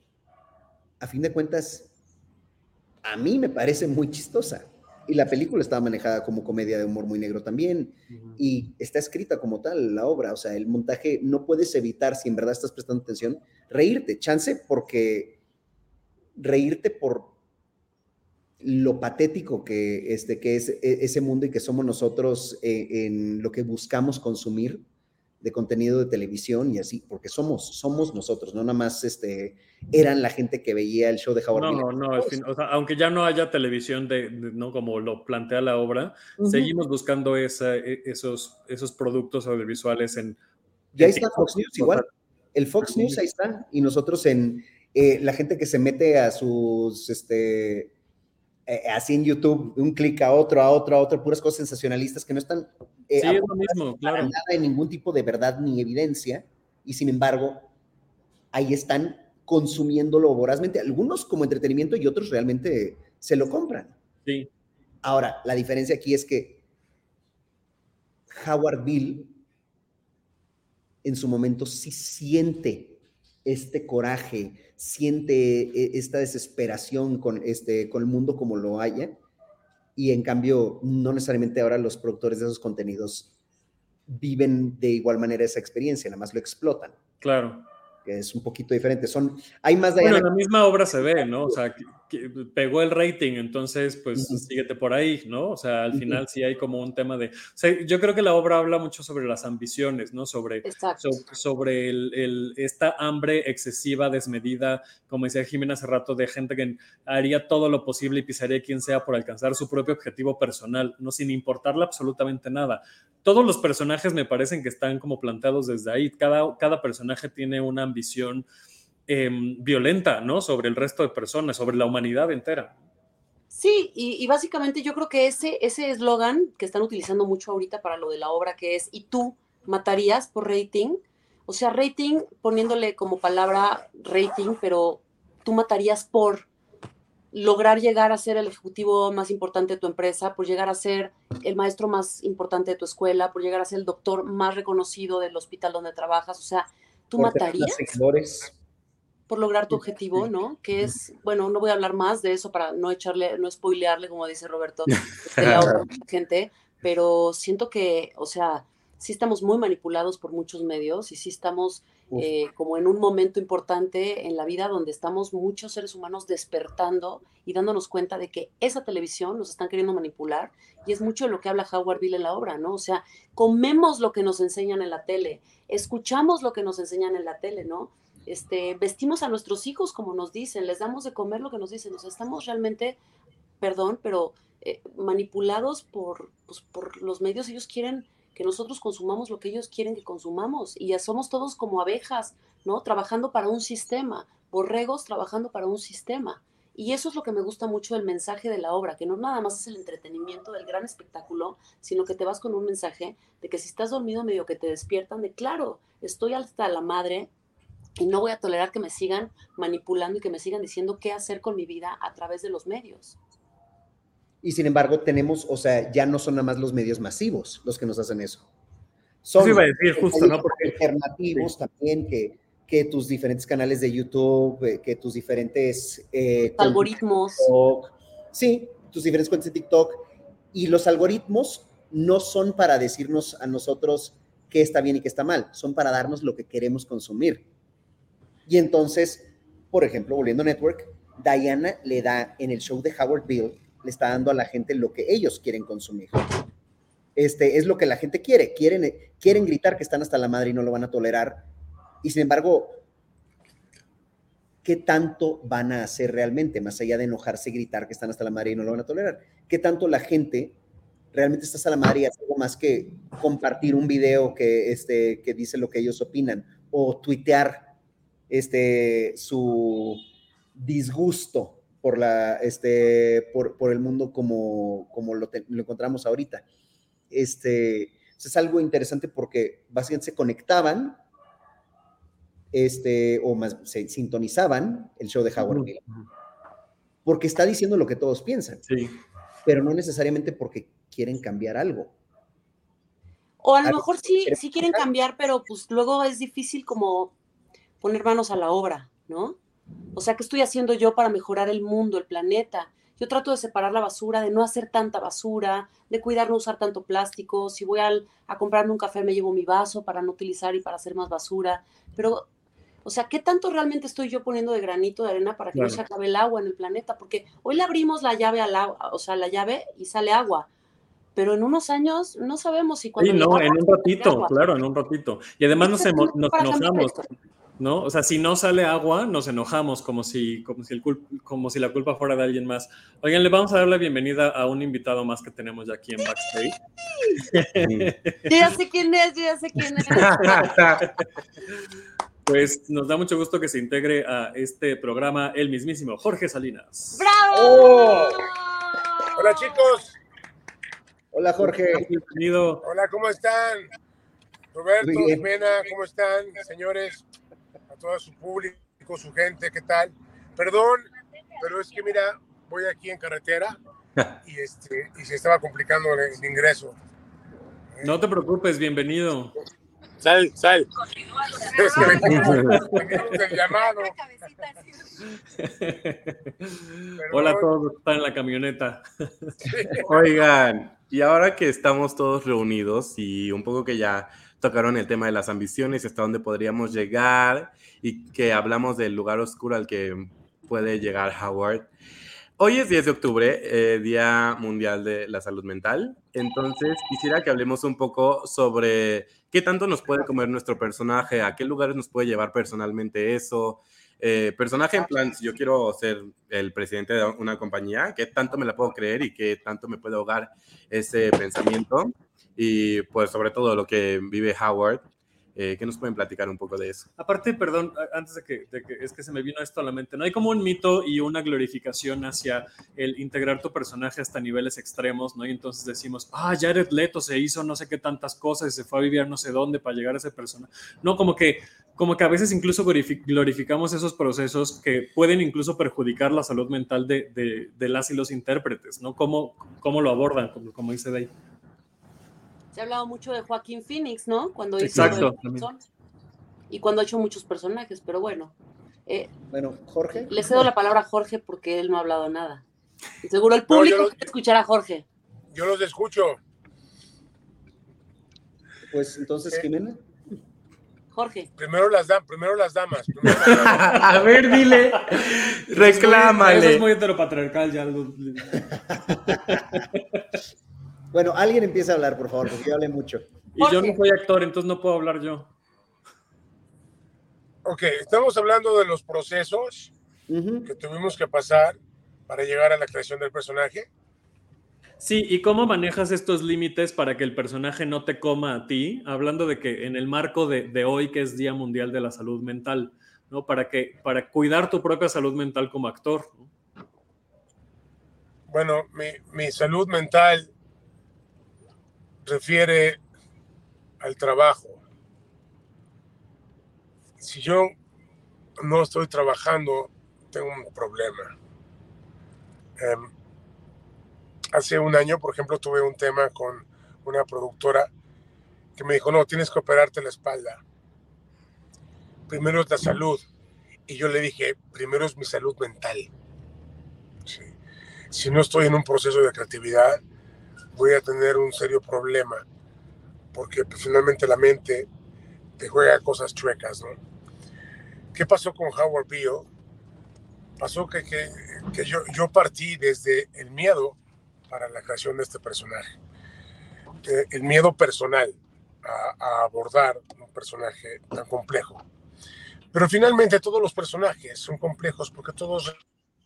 a fin de cuentas a mí me parece muy chistosa. Y la película estaba manejada como comedia de humor muy negro también. Y está escrita como tal la obra. O sea, el montaje no puedes evitar, si en verdad estás prestando atención, reírte. Chance porque reírte por lo patético que, este, que es e, ese mundo y que somos nosotros eh, en lo que buscamos consumir de contenido de televisión y así, porque somos, somos nosotros, no nada más este, eran la gente que veía el show de Howard No, no, no, o sea, aunque ya no haya televisión de, no como lo plantea la obra, seguimos buscando esa, e, esos, esos productos audiovisuales en... Ya está Fox News igual, el Fox News ahí está, y nosotros en eh, la gente que se mete a sus, este, eh, así en YouTube, un clic a otro, a otro, a otro, puras cosas sensacionalistas que no están eh, sí, es lo mismo, claro. nada de ningún tipo de verdad ni evidencia, y sin embargo, ahí están consumiéndolo vorazmente, algunos como entretenimiento y otros realmente se lo compran. Sí. Ahora, la diferencia aquí es que Howard Bill en su momento sí siente este coraje, siente eh, esta desesperación con, este, con el mundo como lo haya, y en cambio no necesariamente ahora los productores de esos contenidos viven de igual manera esa experiencia, nada más lo explotan. Claro. Que es un poquito diferente. Son, hay más de... Bueno, la misma obra se ve, ¿no? O sea, pegó el rating, entonces pues síguete por ahí, ¿no? O sea, al final sí hay como un tema de, o sea, yo creo que la obra habla mucho sobre las ambiciones, ¿no? Sobre, sobre el, esta hambre excesiva, desmedida, como decía Jimena hace rato, de gente que haría todo lo posible y pisaría quien sea por alcanzar su propio objetivo personal, no sin importarle absolutamente nada. Todos los personajes me parecen que están como planteados desde ahí, cada, cada personaje tiene una ambición Em, violenta, ¿no? Sobre el resto de personas, sobre la humanidad entera. Sí, y, básicamente yo creo que ese eslogan que están utilizando mucho ahorita para lo de la obra, que es, ¿y tú matarías por rating? O sea, rating poniéndole como palabra rating, pero tú matarías por lograr llegar a ser el ejecutivo más importante de tu empresa, por llegar a ser el maestro más importante de tu escuela, por llegar a ser el doctor más reconocido del hospital donde trabajas. O sea, tú matarías por lograr tu objetivo, ¿no? Que es, bueno, no voy a hablar más de eso para no echarle, no spoilearle, como dice Roberto, este, la gente, pero siento que, o sea, sí estamos muy manipulados por muchos medios y sí estamos eh, como en un momento importante en la vida donde estamos muchos seres humanos despertando y dándonos cuenta de que esa televisión nos están queriendo manipular y es mucho de lo que habla Howard Bill en la obra, ¿no? O sea, comemos lo que nos enseñan en la tele, escuchamos lo que nos enseñan en la tele, ¿no? Este, vestimos a nuestros hijos como nos dicen, les damos de comer lo que nos dicen, o sea, estamos realmente, perdón, pero eh, manipulados por, pues, por los medios, ellos quieren que nosotros consumamos lo que ellos quieren que consumamos y ya somos todos como abejas, ¿no? Trabajando para un sistema, borregos trabajando para un sistema. Y eso es lo que me gusta mucho del mensaje de la obra, que no nada más es el entretenimiento del gran espectáculo, sino que te vas con un mensaje de que si estás dormido medio que te despiertan de, claro, estoy hasta la madre y no voy a tolerar que me sigan manipulando y que me sigan diciendo qué hacer con mi vida a través de los medios. Y sin embargo, tenemos, o sea, ya no son nada más los medios masivos los que nos hacen eso. Son iba a decir justo, ¿no? Porque alternativos también que, que tus diferentes canales de YouTube, eh, que tus diferentes eh, algoritmos. sí, tus diferentes cuentas de TikTok. Y los algoritmos no son para decirnos a nosotros qué está bien y qué está mal, son para darnos lo que queremos consumir. Y entonces, por ejemplo, volviendo a Network, Diana le da en el show de Howard Bill, le está dando a la gente lo que ellos quieren consumir. Este, es lo que la gente quiere. Quieren, quieren gritar que están hasta la madre y no lo van a tolerar. Y sin embargo, ¿qué tanto van a hacer realmente? Más allá de enojarse y gritar que están hasta la madre y no lo van a tolerar. ¿Qué tanto la gente realmente está hasta la madre y hace algo más que compartir un video que, este, que dice lo que ellos opinan o tuitear este, su disgusto por, la, este, por, por el mundo como, como lo, lo, encontramos ahorita. Este, es algo interesante porque básicamente se conectaban este, o más se sintonizaban el show de Howard Miller. Porque está diciendo lo que todos piensan. Sí. Pero no necesariamente porque quieren cambiar algo. O a lo mejor sí, sí quieren cambiar, pero pues luego es difícil como poner manos a la obra, ¿no? O sea, ¿qué estoy haciendo yo para mejorar el mundo, el planeta? yo trato de separar la basura, de no hacer tanta basura, de cuidar no usar tanto plástico. Si voy al, a comprarme un café, me llevo mi vaso para no utilizar y para hacer más basura. Pero, o sea, ¿qué tanto realmente estoy yo poniendo de granito de arena para que no se acabe el agua en el planeta? Porque hoy le abrimos la llave al agua, o sea, la llave y sale agua. Pero en unos años no sabemos si cuando. Sí, no, en un ratito, claro, en un ratito. Y además nos, nos enojamos. ¿No? O sea, si no sale agua, nos enojamos como si, como si, el como si la culpa fuera de alguien más. Oigan, le vamos a dar la bienvenida a un invitado más que tenemos ya aquí en Backstage. ya sé quién es, ya sé quién es. Pues nos da mucho gusto que se integre a este programa el mismísimo Jorge Salinas. ¡Bravo! Oh. Hola chicos. Hola Jorge. Bienvenido. Hola, ¿cómo están? Roberto, Jimena, ¿cómo están, señores? Todo su público, su gente, ¿qué tal? Perdón, pero es que mira, voy aquí en carretera y, este, y se estaba complicando el, ingreso. No te preocupes, bienvenido. Sal, sal. El llamado. Hola a todos, están en la camioneta. Oigan, y ahora que estamos todos reunidos y un poco que ya tocaron el tema de las ambiciones y hasta dónde podríamos llegar y que hablamos del lugar oscuro al que puede llegar Howard. Hoy es 10 de octubre, eh, Día Mundial de la Salud Mental. Entonces, quisiera que hablemos un poco sobre qué tanto nos puede comer nuestro personaje, a qué lugares nos puede llevar personalmente eso. Eh, personaje en plan, si yo quiero ser el presidente de una compañía, qué tanto me la puedo creer y qué tanto me puede ahogar ese pensamiento y pues sobre todo lo que vive Howard. Eh, ¿Qué nos pueden platicar un poco de eso? Aparte, perdón, antes de que, es que se me vino esto a la mente, ¿no hay como un mito y una glorificación hacia el integrar tu personaje hasta niveles extremos, ¿no? Y entonces decimos, ah, Jared Leto se hizo no sé qué tantas cosas y se fue a vivir no sé dónde para llegar a ese personaje. No, como que, como que a veces incluso glorificamos esos procesos que pueden incluso perjudicar la salud mental de, de, de las y los intérpretes, ¿no? ¿Cómo, cómo lo abordan, como, como dice Dave? Se ha hablado mucho de Joaquín Phoenix, ¿no? Cuando Exacto. y cuando ha hecho muchos personajes, pero bueno. Eh, bueno, Jorge. Le cedo la palabra a Jorge porque él no ha hablado nada. Y seguro el público quiere escuchar a Jorge. Yo los escucho. Pues entonces, eh, Jimena. Jorge. Primero las, primero las damas. a ver, dile. Reclámale. Eso es muy heteropatriarcal ya. Bueno, alguien empieza a hablar, por favor, porque yo hablé mucho. Y yo no soy actor, entonces no puedo hablar yo. Ok, estamos hablando de los procesos que tuvimos que pasar para llegar a la creación del personaje. Sí, ¿y cómo manejas estos límites para que el personaje no te coma a ti? Hablando de que en el marco de, hoy, que es Día Mundial de la Salud Mental, ¿no? Para, que, para cuidar tu propia salud mental como actor. Bueno, mi, mi salud mental refiere al trabajo. Si yo no estoy trabajando, tengo un problema. Em, hace un año, por ejemplo, tuve un tema con una productora que me dijo, no, tienes que operarte la espalda. Primero es la salud. Y yo le dije, primero es mi salud mental. Si no estoy en un proceso de creatividad, voy a tener un serio problema, porque pues, finalmente la mente te juega cosas chuecas, ¿no? ¿Qué pasó con Howard Beale? Pasó que, que, que yo, yo, partí desde el miedo para la creación de este personaje, eh, el miedo personal a, a abordar un personaje tan complejo. Pero finalmente todos los personajes son complejos porque todos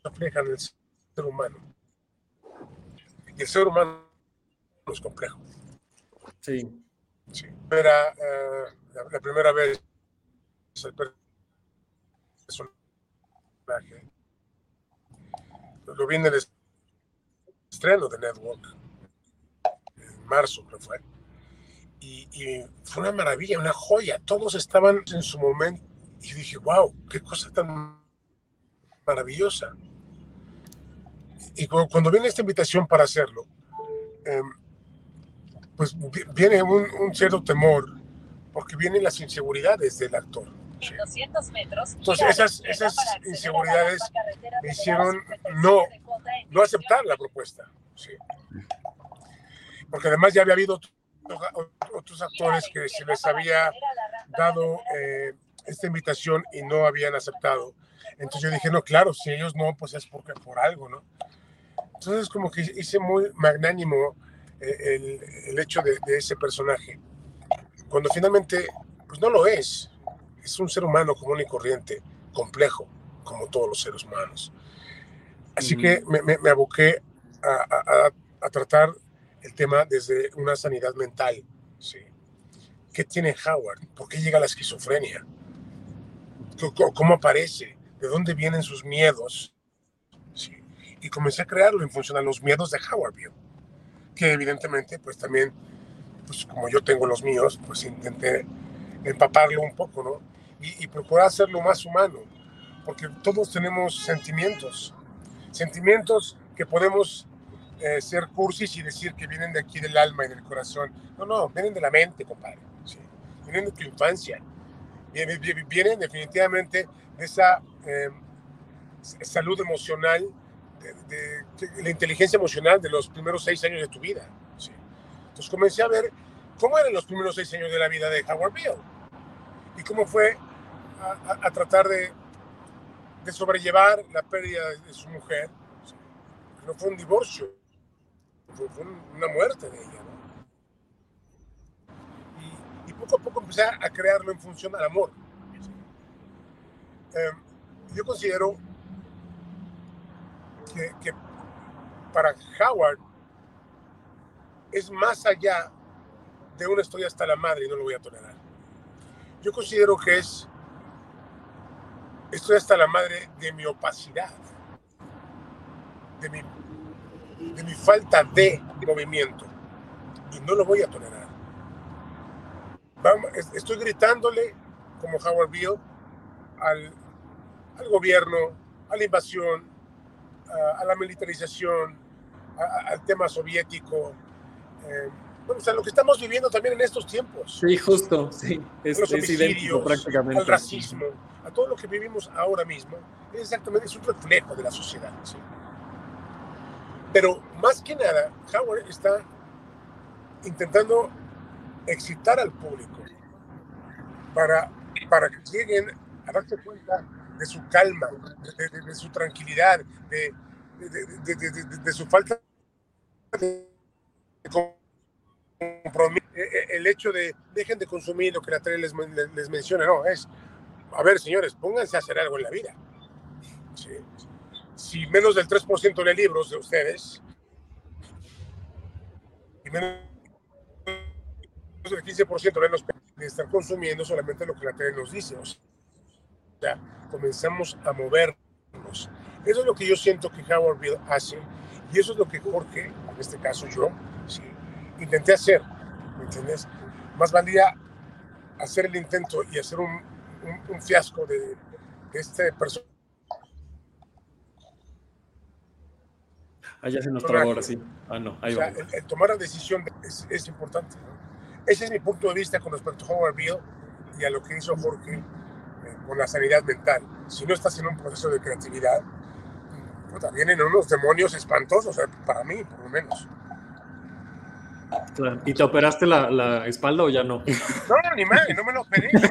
reflejan el ser humano. Y el ser humano es complejo. Sí. sí. Era eh, la, primera vez el personaje. Lo vi en el estreno de Network, en marzo creo fue. Y, y, fue una maravilla, una joya. Todos estaban en su momento y dije, wow, qué cosa tan maravillosa. Y cuando, viene esta invitación para hacerlo, eh, pues viene un, cierto temor, porque vienen las inseguridades del actor. metros, Entonces esas, esas inseguridades me hicieron no, no aceptar la propuesta. ¿sí? Porque además ya había habido otros actores que se les había dado eh, esta invitación y no habían aceptado. Entonces yo dije, no, claro, si ellos no, pues es porque por algo, ¿no? Entonces como que hice muy magnánimo el, el, hecho de, de, ese personaje. Cuando finalmente, pues no lo es. Es un ser humano común y corriente, complejo, como todos los seres humanos. Así que me, me, me aboqué a, a, a, tratar el tema desde una sanidad mental. ¿sí? ¿Qué tiene Howard? ¿Por qué llega la esquizofrenia? ¿Cómo aparece? ¿De dónde vienen sus miedos? ¿Sí? Y comencé a crearlo en función a los miedos de Howardville, que evidentemente, pues también, pues como yo tengo los míos, pues intenté empaparlo un poco, ¿no? Y, y procurar hacerlo más humano, porque todos tenemos sentimientos, sentimientos que podemos eh, ser cursis y decir que vienen de aquí del alma y del corazón. No, no, vienen de la mente, compadre. ¿sí? Vienen de tu infancia. Vienen, vienen definitivamente de esa eh, salud emocional, de, de, la inteligencia emocional de los primeros seis años de tu vida. ¿sí? Entonces comencé a ver cómo eran los primeros seis años de la vida de Howard Beale y cómo fue a, a, a tratar de, de sobrellevar la pérdida de su mujer. ¿sí? No fue un divorcio, fue, fue una muerte de ella. ¿no? Y, y, poco a poco empecé a crearlo en función al amor. Eh, yo considero que, para Howard es más allá de una estoy hasta la madre y no lo voy a tolerar. Yo considero que es estoy hasta la madre de mi opacidad, de mi de mi falta de movimiento y no lo voy a tolerar. Vamos, estoy gritándole como Howard Beale al, al gobierno, a la invasión, a, a la militarización, a, al tema soviético. Eh, bueno, o sea, lo que estamos viviendo también en estos tiempos. Sí, justo, sí. Es, los es idéntico prácticamente. Al racismo, a todo lo que vivimos ahora mismo, es exactamente es un reflejo de la sociedad. ¿sí? Pero más que nada, Howard está intentando excitar al público para, para que lleguen a darse cuenta de su calma, de, de, de su tranquilidad, de, de, su falta de compromiso. El hecho de dejen de consumir lo que la tele les, les, les menciona, no, es, a ver, señores, pónganse a hacer algo en la vida. Si menos del 3% lee libros de ustedes y menos del 15% leen los de estar consumiendo solamente lo que la tele nos dice. O sea, comenzamos a movernos. Eso es lo que yo siento que Howard Bill hace y eso es lo que Jorge, en este caso yo, sí, intenté hacer. ¿Me entiendes? Más valía hacer el intento y hacer un, un, un fiasco de, de este personaje Allá se nos trabó ahora sí. Ah, no, ahí o sea, el, el, tomar la decisión es, es importante. ¿no? Ese es mi punto de vista con respecto a Howard Beale y a lo que hizo Jorge eh, con la sanidad mental. Si no estás en un proceso de creatividad, puta, vienen unos demonios espantosos, eh, para mí, por lo menos. Claro. ¿Y te operaste la, la, espalda o ya no? No, ni madre, no me lo operé. o sea,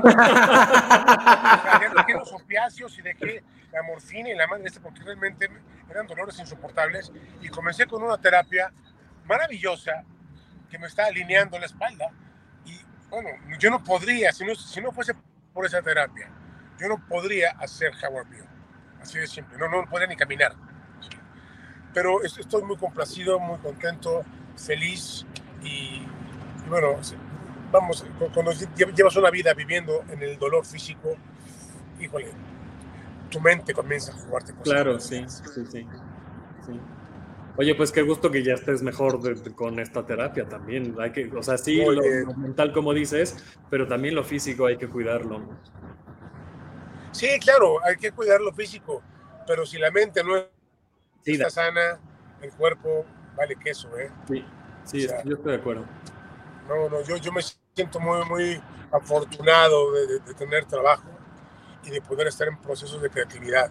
ya dejé los opiáceos y dejé la morfina y la madre porque realmente eran dolores insoportables y comencé con una terapia maravillosa que me está alineando la espalda y bueno, yo no podría, si no, si no fuese por esa terapia, yo no podría hacer Howard Beale, así de simple, no, no podría ni caminar. Pero estoy muy complacido, muy contento, feliz y, y bueno, vamos, cuando llevas una vida viviendo en el dolor físico, híjole, tu mente comienza a jugarte cosas. Claro, sí, sí, sí, sí. Oye, pues qué gusto que ya estés mejor de, de, con esta terapia también. Hay que, o sea, sí, lo, lo, mental como dices, pero también lo físico hay que cuidarlo. Sí, claro, hay que cuidar lo físico, pero si la mente no sí, está sana, el cuerpo vale queso, ¿eh? Sí, sí, o sea, yo estoy de acuerdo. No, no, yo, yo me siento muy, muy afortunado de, de, de tener trabajo y de poder estar en procesos de creatividad.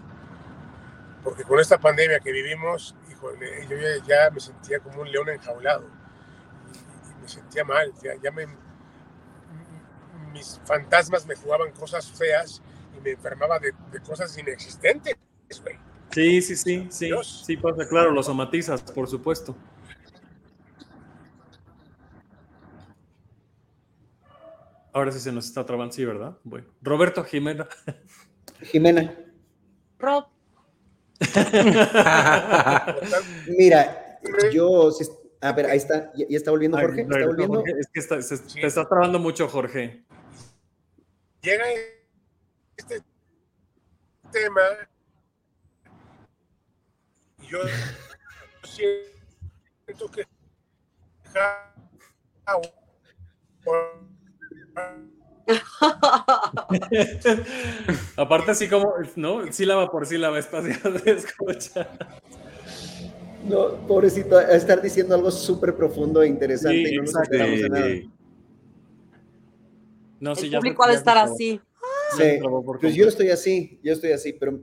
porque con esta pandemia que vivimos, híjole, yo ya, me sentía como un león enjaulado. me sentía mal, ya, me, mis fantasmas me jugaban cosas feas y me enfermaba de, cosas inexistentes, Sí, sí, sí, sí. Sí pasa, claro, lo somatizas, por supuesto. Ahora sí se nos está trabando, sí, ¿verdad? Bueno. Roberto Jimena. Jimena. Rob. Mira, yo. A ver, ahí está. ¿Ya, está volviendo Jorge? ¿Está volviendo? es que está, se, te está trabando mucho, Jorge. Llega este tema. Yo siento que. Aparte, así como, ¿no? Sílaba por sílaba espacial de escuchar. No, pobrecito, estar diciendo algo súper profundo e interesante y no nos de nada. No, El público ha de estar así. Sí, pues yo estoy así, yo estoy así, pero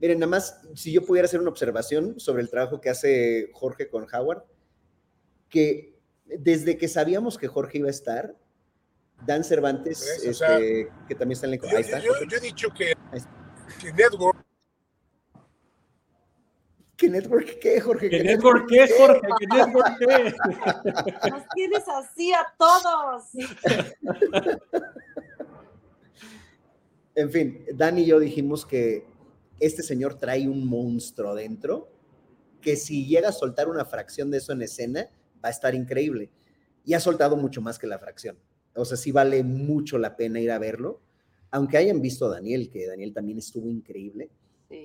miren, nada más, si yo pudiera hacer una observación sobre el trabajo que hace Jorge con Howard, que desde que sabíamos que Jorge iba a estar, Dan Cervantes, este, que también está en el... Ahí está. Yo, he dicho que, que Network... ¿Qué network qué, Jorge? ¿Qué, network qué, Jorge? ¿Qué network qué? Nos tienes así a todos. En fin, Dan y yo dijimos que este señor trae un monstruo dentro, que si llega a soltar una fracción de eso en escena, va a estar increíble. Y ha soltado mucho más que la fracción. O sea, sí vale mucho la pena ir a verlo. Aunque hayan visto a Daniel, que Daniel también estuvo increíble.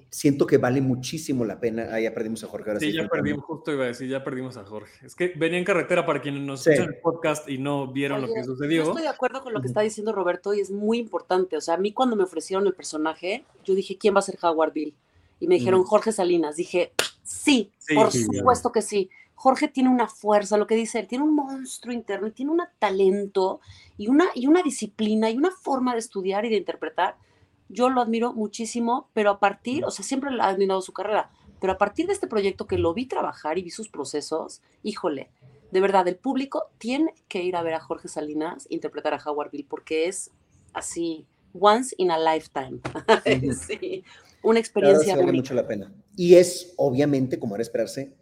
Siento que vale muchísimo la pena. Ah, ya perdimos a Jorge. sí, ya perdimos, justo iba a decir, ya perdimos a Jorge. Es que venía en carretera para quienes nos escuchan el podcast y no vieron lo que sucedió. Yo estoy de acuerdo con lo que está diciendo Roberto y es muy importante. O sea, a mí cuando me ofrecieron el personaje, yo dije, ¿quién va a ser Howard Bill? Y me dijeron, Jorge Salinas. Dije, sí, por supuesto que sí. Jorge tiene una fuerza, lo que dice él, tiene un monstruo interno y tiene un talento y una, y una disciplina y una forma de estudiar y de interpretar. Yo lo admiro muchísimo, pero a partir, o sea, siempre he admirado su carrera, pero a partir de este proyecto que lo vi trabajar y vi sus procesos, híjole, de verdad, el público tiene que ir a ver a Jorge Salinas interpretar a Howard Bill porque es así, once in a lifetime. sí, una experiencia. vale mucho la pena. Y es, obviamente, como era esperarse,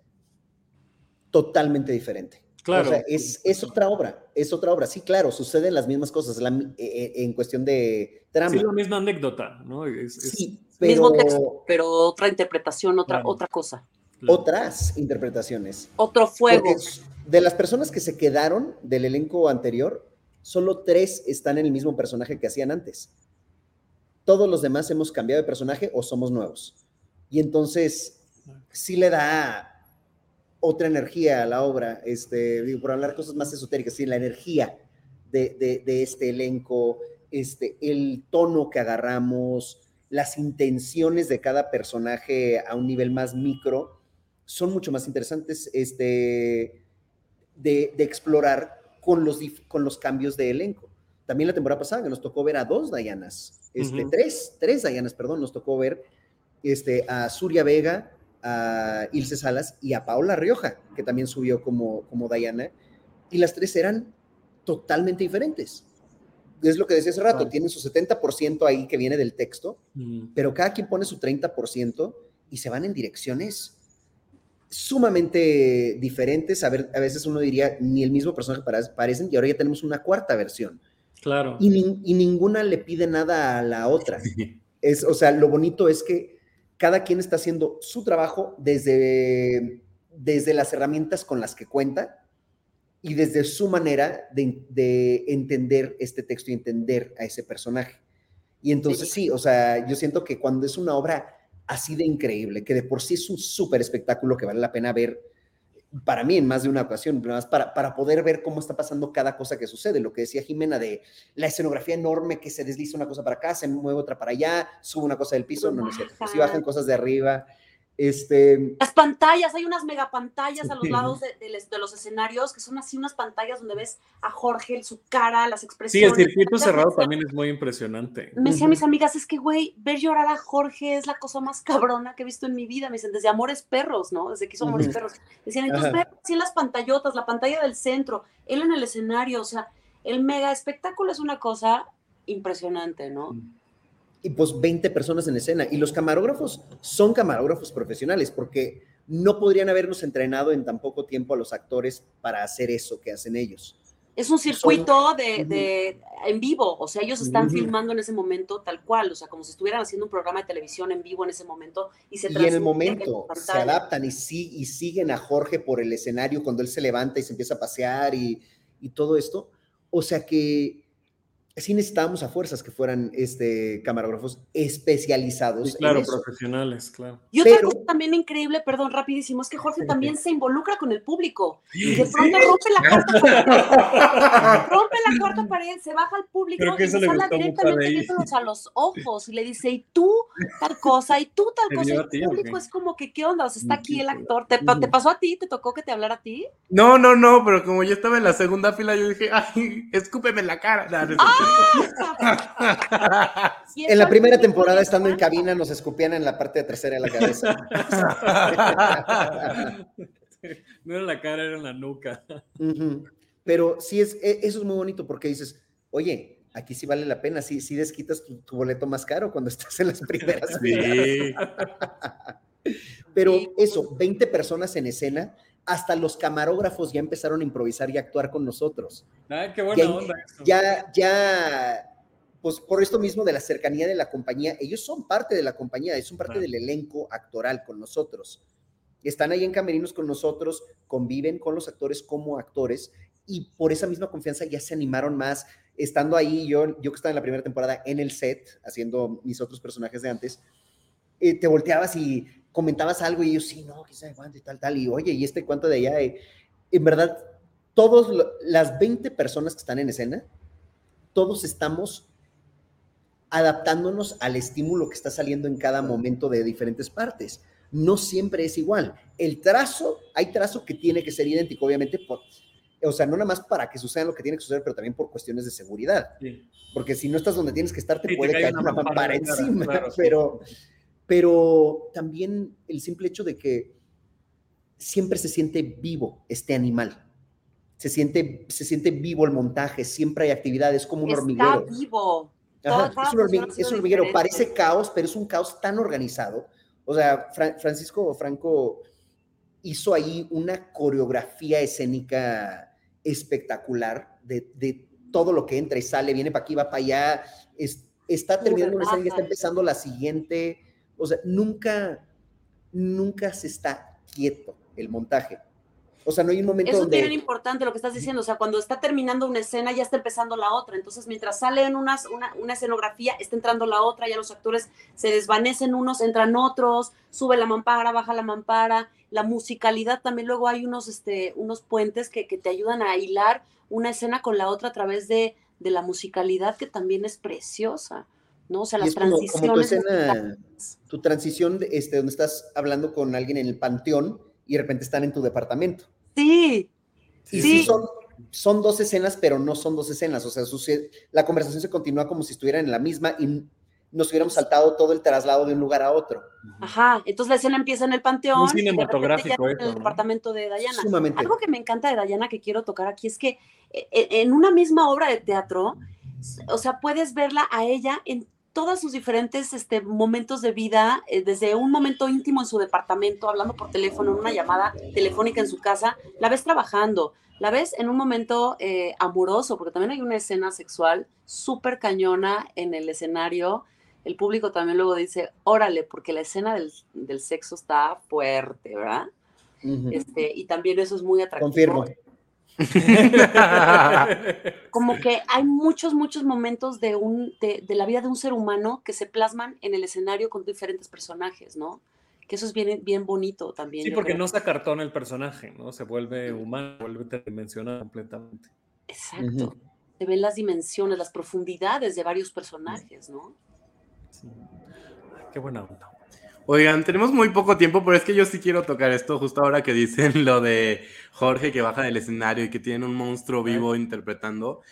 totalmente diferente. Claro. O sea, es, es, otra obra, es otra obra. Sí, claro, suceden las mismas cosas la, eh, eh, en cuestión de trama. Sí, la misma anécdota, ¿no? sí, pero... Mismo texto, pero otra interpretación, otra, otra cosa. Otras interpretaciones. Otro fuego. de las personas que se quedaron del elenco anterior, solo tres están en el mismo personaje que hacían antes. Todos los demás hemos cambiado de personaje o somos nuevos. Y entonces, sí le da otra energía a la obra, este, digo, por hablar cosas más esotéricas, sí, la energía de, este elenco, este, el tono que agarramos, las intenciones de cada personaje a un nivel más micro, son mucho más interesantes este, de, explorar con los, con los cambios de elenco. También la temporada pasada que nos tocó ver a dos Dayanas, este, tres, tres Dayanas, perdón, nos tocó ver este, a Surya Vega, a Ilse Salas y a Paola Rioja, que también subió como, como Diana, y las tres eran totalmente diferentes. Es lo que decía hace rato, tienen su 70% ahí que viene del texto, pero cada quien pone su 30% y se van en direcciones sumamente diferentes. A, ver, a veces uno diría, ni el mismo personaje parecen, y ahora ya tenemos una cuarta versión. Claro. Y, y ninguna le pide nada a la otra. Es, o sea, lo bonito es que cada quien está haciendo su trabajo desde, desde las herramientas con las que cuenta y desde su manera de, entender este texto y entender a ese personaje. Y entonces sí. o sea, yo siento que cuando es una obra así de increíble, que de por sí es un súper espectáculo que vale la pena ver para mí en más de una ocasión, para, para poder ver cómo está pasando cada cosa que sucede. Lo que decía Jimena de la escenografía enorme que se desliza una cosa para acá, se mueve otra para allá, sube una cosa del piso, no, no sé, si bajan cosas de arriba. Este, Las pantallas, hay unas megapantallas a los lados de, de les- de los escenarios que son así unas pantallas donde ves a Jorge, su cara, las Sí, el expresiones. circuito cerrado también es muy impresionante. Me decían mis amigas, es que, güey, ver llorar a Jorge es la cosa más cabrona que he visto en mi vida. Me dicen, desde Amores Perros, ¿no? Desde que hizo Amores. Perros. Decían, entonces, ver así en las pantallotas, la pantalla del centro, él en el escenario, o sea, el mega espectáculo es una cosa impresionante, ¿no? Y pues 20 personas en escena. Y los camarógrafos son camarógrafos profesionales porque no podrían habernos entrenado en tan poco tiempo a los actores para hacer eso que hacen ellos. Es un circuito de, Ujú. de- en vivo, o sea, ellos están Ujú. filmando en ese momento tal cual, o sea, como si estuvieran haciendo un programa de televisión en vivo en ese momento y se Y en el momento la se adaptan y, sí, y siguen a Jorge por el escenario cuando él se levanta y se empieza a pasear y, y todo esto. O sea que sí necesitábamos a fuerzas que fueran este, camarógrafos especializados Sí, claro, en eso. profesionales, claro. Y otra Pero- cosa también increíble, perdón, rapidísimo, es que Jorge también se involucra con el público. Y de pronto rompe la cuarta pared, rompe la cuarta pared, se baja al público Creo que y le habla directamente a los ojos y le dice, y tú tal cosa, y tú tal ¿Te cosa. Y el ti público es como que, ¿qué onda? O sea, está aquí el actor. ¿Te, pasó a ti? ¿Te tocó que te hablara a ti? No, no, no, pero como yo estaba en la segunda fila, yo dije, ay, escúpeme en la cara. No En la primera temporada, estando en cabina, nos escupían en la parte trasera de la cabeza. No era la cara, era en la nuca. Pero sí, es, e- eso es muy bonito porque dices, oye, aquí sí vale la pena, sí, sí desquitas tu, tu boleto más caro cuando estás en las primeras. Sí. Pero Sí. eso, 20 personas en escena, hasta los camarógrafos ya empezaron a improvisar y a actuar con nosotros. Ay, qué buena Ya- onda eso. Ya, ya, pues por esto mismo de la cercanía de la compañía, ellos son parte de la compañía, son parte del elenco actoral con nosotros. Están ahí en camerinos con nosotros, conviven con los actores como actores y por esa misma confianza ya se animaron más. Estando ahí, yo, yo que estaba en la primera temporada en el set, haciendo mis otros personajes de antes, eh, te volteabas y comentabas algo y yo, sí, no, que sabe cuánto y tal, tal, y oye, y este cuánto de allá. eh, en verdad, todos, lo- las 20 personas que están en escena, todos estamos adaptándonos al estímulo que está saliendo en cada momento de diferentes partes. No siempre es igual. El trazo, hay trazo que tiene que ser idéntico, obviamente, por, o sea, no nada más para que suceda lo que tiene que suceder, pero también por cuestiones de seguridad. Sí. Porque si no estás donde tienes que estar, te Sí, puede cae caer una mampara encima. claro, pero, pero también el simple hecho de que siempre se siente vivo este animal. Se siente, se siente vivo el montaje, siempre hay actividad, es como un Está hormiguero. vivo. Ajá, es un, es hormiguero, diferente. parece caos, pero es un caos tan organizado. O sea, Fra- Francisco Franco hizo ahí una coreografía escénica espectacular de, de todo lo que entra y sale, viene para aquí, va para allá, es- está terminando una escena y está empezando la siguiente. O sea, nunca, nunca se está quieto el montaje. O sea, no hay un momento Eso es donde... bien importante lo que estás diciendo, o sea, cuando está terminando una escena ya está empezando la otra, entonces mientras sale en unas- una, una escenografía está entrando la otra, ya los actores se desvanecen unos, entran otros, sube la mampara, baja la mampara, la musicalidad también luego hay unos, este, unos puentes que, que te ayudan a hilar una escena con la otra a través de, de la musicalidad que también es preciosa, ¿no? O sea, Y las es como, como tu transiciones. escena, tu transición, de, este, donde estás hablando con alguien en el panteón y de repente están en tu departamento. Sí, Y Sí. sí, son, son dos escenas, pero no son dos escenas. O sea, sucede- la conversación se continúa como si estuvieran en la misma y nos hubiéramos saltado todo el traslado de un lugar a otro. Ajá, entonces la escena empieza en el panteón. Muy y de repente cinematográfico ya en el ¿no? departamento de Dayana. Sumamente. Algo que me encanta de Dayana que quiero tocar aquí es que eh, eh, en una misma obra de teatro, o sea, puedes verla a ella en todos sus diferentes este, momentos de vida, eh, desde un momento íntimo en su departamento, hablando por teléfono, en una llamada telefónica en su casa, la ves trabajando, la ves en un momento eh, amoroso, porque también hay una escena sexual súper cañona en el escenario. El público también luego dice, órale, porque la escena del, del sexo está fuerte, ¿verdad? Este, y también eso es muy atractivo. Confirmo. Como que hay muchos, muchos momentos de, un, de, de la vida de un ser humano que se plasman en el escenario con diferentes personajes, ¿no? Que eso es bien, bien bonito también. Sí, porque creo. no se acartona el personaje, ¿no? Se vuelve humano, se vuelve tridimensional completamente. Exacto. Se ven las dimensiones, las profundidades de varios personajes, ¿no? Sí. Ay, qué buena onda. Oigan, tenemos muy poco tiempo, pero es que yo sí quiero tocar esto justo ahora que dicen lo de Jorge que baja del escenario y que tiene un monstruo vivo interpretando.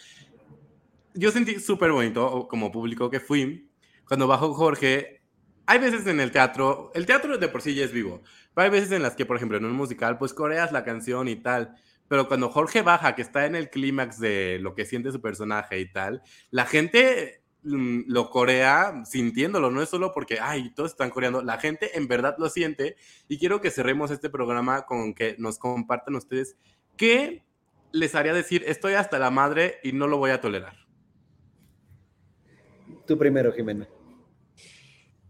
Yo sentí súper bonito como público que fui. Cuando bajó Jorge, hay veces en el teatro, el teatro de por sí ya es vivo, pero hay veces en las que, por ejemplo, en un musical, pues coreas la canción y tal. Pero cuando Jorge baja, que está en el clímax de lo que siente su personaje y tal, la gente lo corea sintiéndolo, no es solo porque, ay, todos están coreando, la gente en verdad lo siente y quiero que cerremos este programa con que nos compartan ustedes qué les haría decir, estoy hasta la madre y no lo voy a tolerar. Tú primero, Jimena.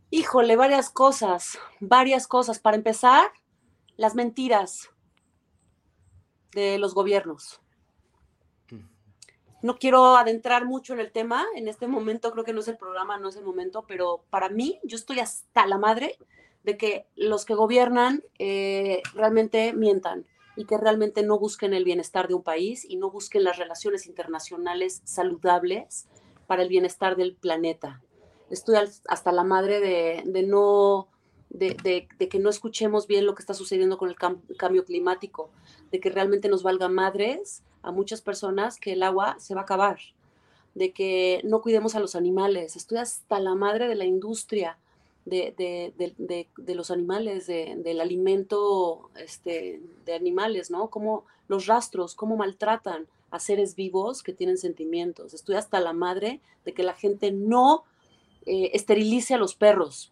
Híjole, varias cosas, varias cosas. Para empezar, las mentiras de los gobiernos. No quiero adentrar mucho en el tema, en este momento creo que no es el programa, no es el momento, pero para mí yo estoy hasta la madre de que los que gobiernan eh, realmente mientan y que realmente no busquen el bienestar de un país y no busquen las relaciones internacionales saludables para el bienestar del planeta. Estoy hasta la madre de, no, de, que no escuchemos bien lo que está sucediendo con el cambio climático, de que realmente nos valga madres a muchas personas que el agua se va a acabar, de que no cuidemos a los animales. Estoy hasta la madre de la industria de, los animales, del alimento este, de animales, ¿no? Como los rastros, cómo maltratan a seres vivos que tienen sentimientos. Estoy hasta la madre de que la gente no eh, esterilice a los perros.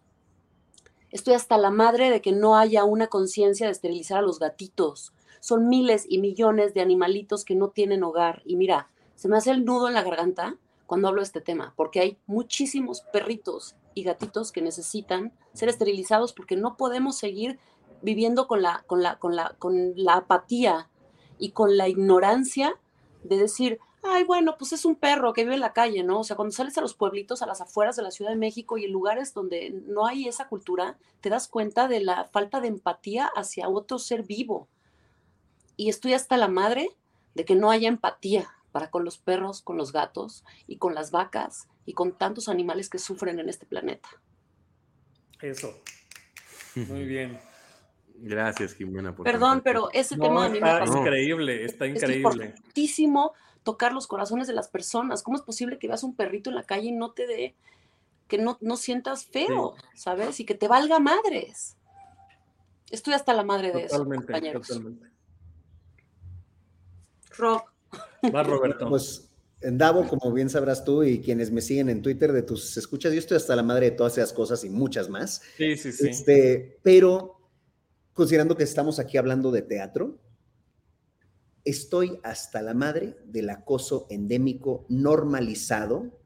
Estoy hasta la madre de que no haya una conciencia de esterilizar a los gatitos son miles y millones de animalitos que no tienen hogar. Y mira, se me hace el nudo en la garganta cuando hablo de este tema, porque hay muchísimos perritos y gatitos que necesitan ser esterilizados porque no podemos seguir viviendo con la, con la, con la, con la apatía y con la ignorancia de decir, ay, bueno, pues es un perro que vive en la calle, ¿no? O sea, cuando sales a los pueblitos, a las afueras de la Ciudad de México y en lugares donde no hay esa cultura, te das cuenta de la falta de empatía hacia otro ser vivo y estoy hasta la madre de que no haya empatía para con los perros, con los gatos y con las vacas y con tantos animales que sufren en este planeta. Eso. Muy bien. Gracias, Jimena. Perdón, pero ese tema a mí está increíble, está increíble. Es importantísimo tocar los corazones de las personas. ¿Cómo es posible que veas un perrito en la calle y no te dé, que no, no sientas feo, ¿sabes? Y que te valga madres. Estoy hasta la madre de eso, compañeros. Totalmente. Rob. Va, Roberto. Pues en Davo, como bien sabrás tú y quienes me siguen en Twitter de tus escuchas, yo estoy hasta la madre de todas esas cosas y muchas más. Sí, sí, sí. Este, pero considerando que estamos aquí hablando de teatro, estoy hasta la madre del acoso endémico normalizado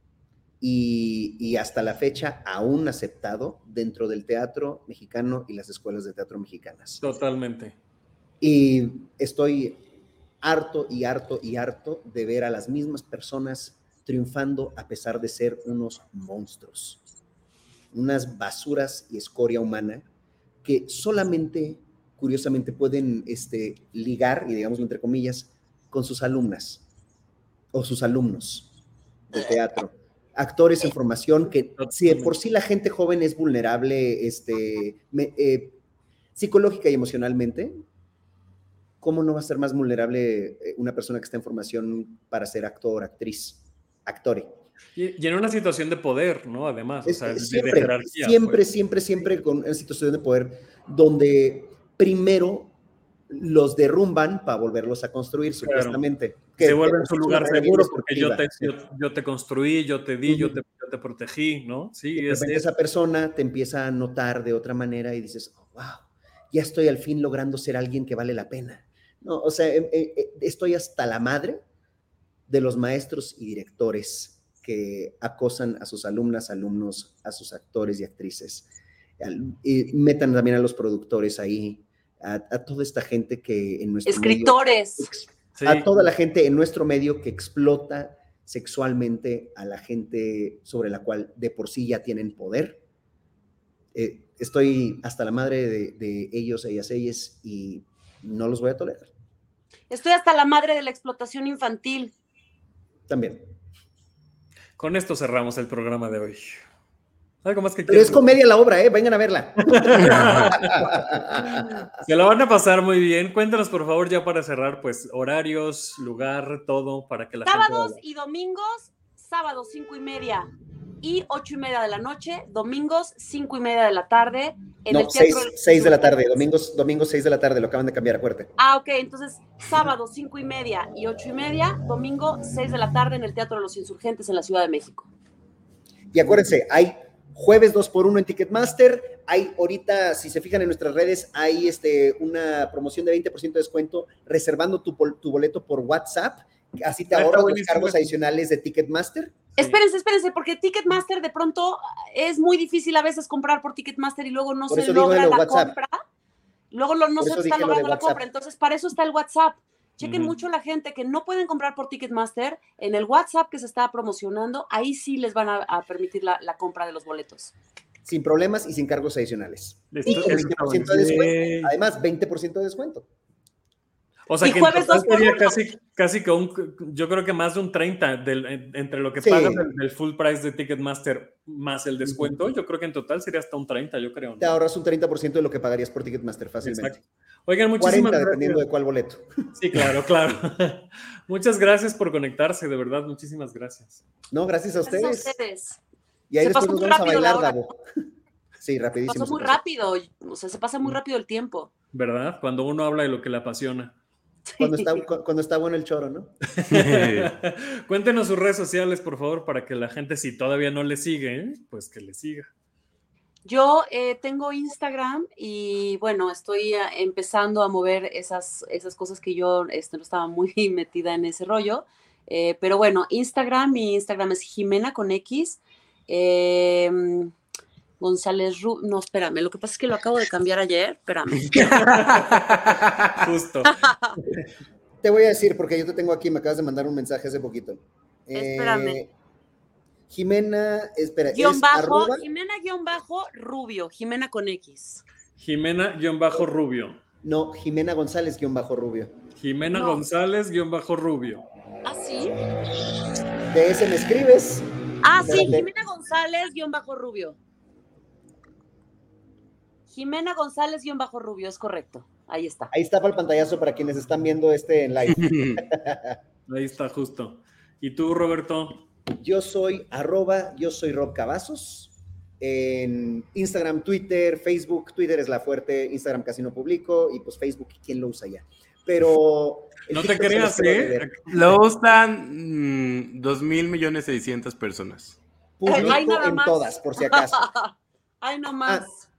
y, y, hasta la fecha aún aceptado dentro del teatro mexicano y las escuelas de teatro mexicanas. Totalmente. Y estoy harto y harto y harto de ver a las mismas personas triunfando a pesar de ser unos monstruos, unas basuras y escoria humana que solamente, curiosamente, pueden este, ligar, y digámoslo entre comillas, con sus alumnas o sus alumnos de teatro. Actores en formación que si de por sí la gente joven es vulnerable este, eh, psicológica y emocionalmente, ¿cómo no va a ser más vulnerable eh, una persona que está en formación para ser actor, actriz, actore? Y, en una situación de poder, ¿no? Además, o sea, siempre, de jerarquía, siempre, pues. siempre, siempre con una situación de poder donde primero los derrumban para volverlos a construir, supuestamente. Que se vuelven su lugar seguro porque yo te, yo, te, construí, yo te di, yo, te, te, protegí, ¿no? Sí, es, esa persona te empieza a notar de otra manera y dices, oh, wow, ya estoy al fin logrando ser alguien que vale la pena. No, o sea, em, eh, eh, estoy hasta la madre de los maestros y directores que acosan a sus alumnas, alumnos, a sus actores y actrices. Y metan también a los productores ahí, a, toda esta gente que en nuestro Escritores. a toda la gente en nuestro medio que explota sexualmente a la gente sobre la cual de por sí ya tienen poder. Eh, estoy hasta la madre de, de ellos, ellas, ellas, y no los voy a tolerar. Estoy hasta la madre de la explotación infantil. También. Con esto cerramos el programa de hoy. Algo más que Pero es comedia la obra, ¿eh? Vengan a verla. Se la van a pasar muy bien. Cuéntanos, por favor, ya para cerrar, pues horarios, lugar, todo, para que la Sábados gente... y domingos, sábados cinco y media y ocho y media de la noche, domingos cinco y media de la tarde. En no, el teatro seis, seis de la tarde, domingos, domingos seis de la tarde, lo acaban de cambiar, acuérdate. Ah, ok, entonces sábado cinco y media y ocho y media, domingo seis de la tarde en el Teatro de los Insurgentes en la Ciudad de México. Y acuérdense, hay jueves 2 por 1 en Ticketmaster. Hay ahorita, si se fijan en nuestras redes, hay este, una promoción de 20% de descuento reservando tu, tu boleto por WhatsApp. Así te Ah, ahorras los cargos adicionales de Ticketmaster. Espérense, espérense, porque Ticketmaster de pronto es muy difícil a veces comprar por Ticketmaster y luego no Por se logra lo la WhatsApp. compra. Luego lo- no Por se está lo logrando la compra. Entonces, para eso está el WhatsApp. Chequen Ujú. mucho la gente que no pueden comprar por Ticketmaster. En el WhatsApp que se está promocionando, ahí sí les van a, a permitir la, la compra de los boletos. Sin problemas y sin cargos adicionales. Listo, Y con eso 20% está de descuento. Además, 20% de descuento. O sea Y que en jueves total dos por sería uno. casi, casi que un, yo creo que más de un 30 del- en- entre lo que Sí. pagas del, del full price de Ticketmaster más el descuento, yo creo que en total sería hasta un 30, yo creo. ¿no? Te ahorras un 30% de lo que pagarías por Ticketmaster fácilmente. Exacto. Oigan, muchísimas 40 gracias. dependiendo de cuál boleto. Sí, claro, claro. Muchas gracias por conectarse, de verdad, muchísimas gracias. No, gracias a Gracias a ustedes. ustedes. Y ahí Se después pasó nos muy vamos a bailar. Davo. Sí, rapidísimo. Pasó se muy pasó. rápido. O sea, se pasa muy rápido el tiempo. ¿Verdad? Cuando uno habla de lo que le apasiona. Cuando está, cu- cuando está bueno el choro, ¿no? Cuéntenos sus redes sociales, por favor, para que la gente, si todavía no le sigue, pues que le siga. Yo eh, tengo Instagram y bueno, estoy eh, empezando a mover esas, esas cosas que yo este, no estaba muy metida en ese rollo. Eh, pero bueno, Instagram, mi Instagram es Jimena con X. eh, González Ru no, espérame, lo que pasa es que lo acabo de cambiar ayer, espérame. Justo. Te voy a decir, porque yo te tengo aquí, me acabas de mandar un mensaje hace poquito. Eh, Espérame. Jimena, espera, Guión ¿es bajo, arroba? Jimena guion bajo Rubio, Jimena con X. Jimena-Rubio. No, Jimena González, guion bajo rubio. Jimena No. González-Rubio. ¿Ah, sí? De ese me escribes. Ah, sí. Jimena González guion bajo Rubio. Jimena González guion bajo Rubio, es correcto. Ahí está. Ahí está para el pantallazo para quienes están viendo este en live. Ahí está, justo. ¿Y tú, Roberto? Yo soy arroba, yo soy Rob Cavazos. En Instagram, Twitter, Facebook. Twitter es la fuerte, Instagram casi no publico y pues Facebook, ¿quién lo usa ya? Pero... No te creas, ¿eh? Lo usan mm, dos mil millones seiscientas personas. Publico Ay, nada en más. todas, por si acaso. Ay, no más.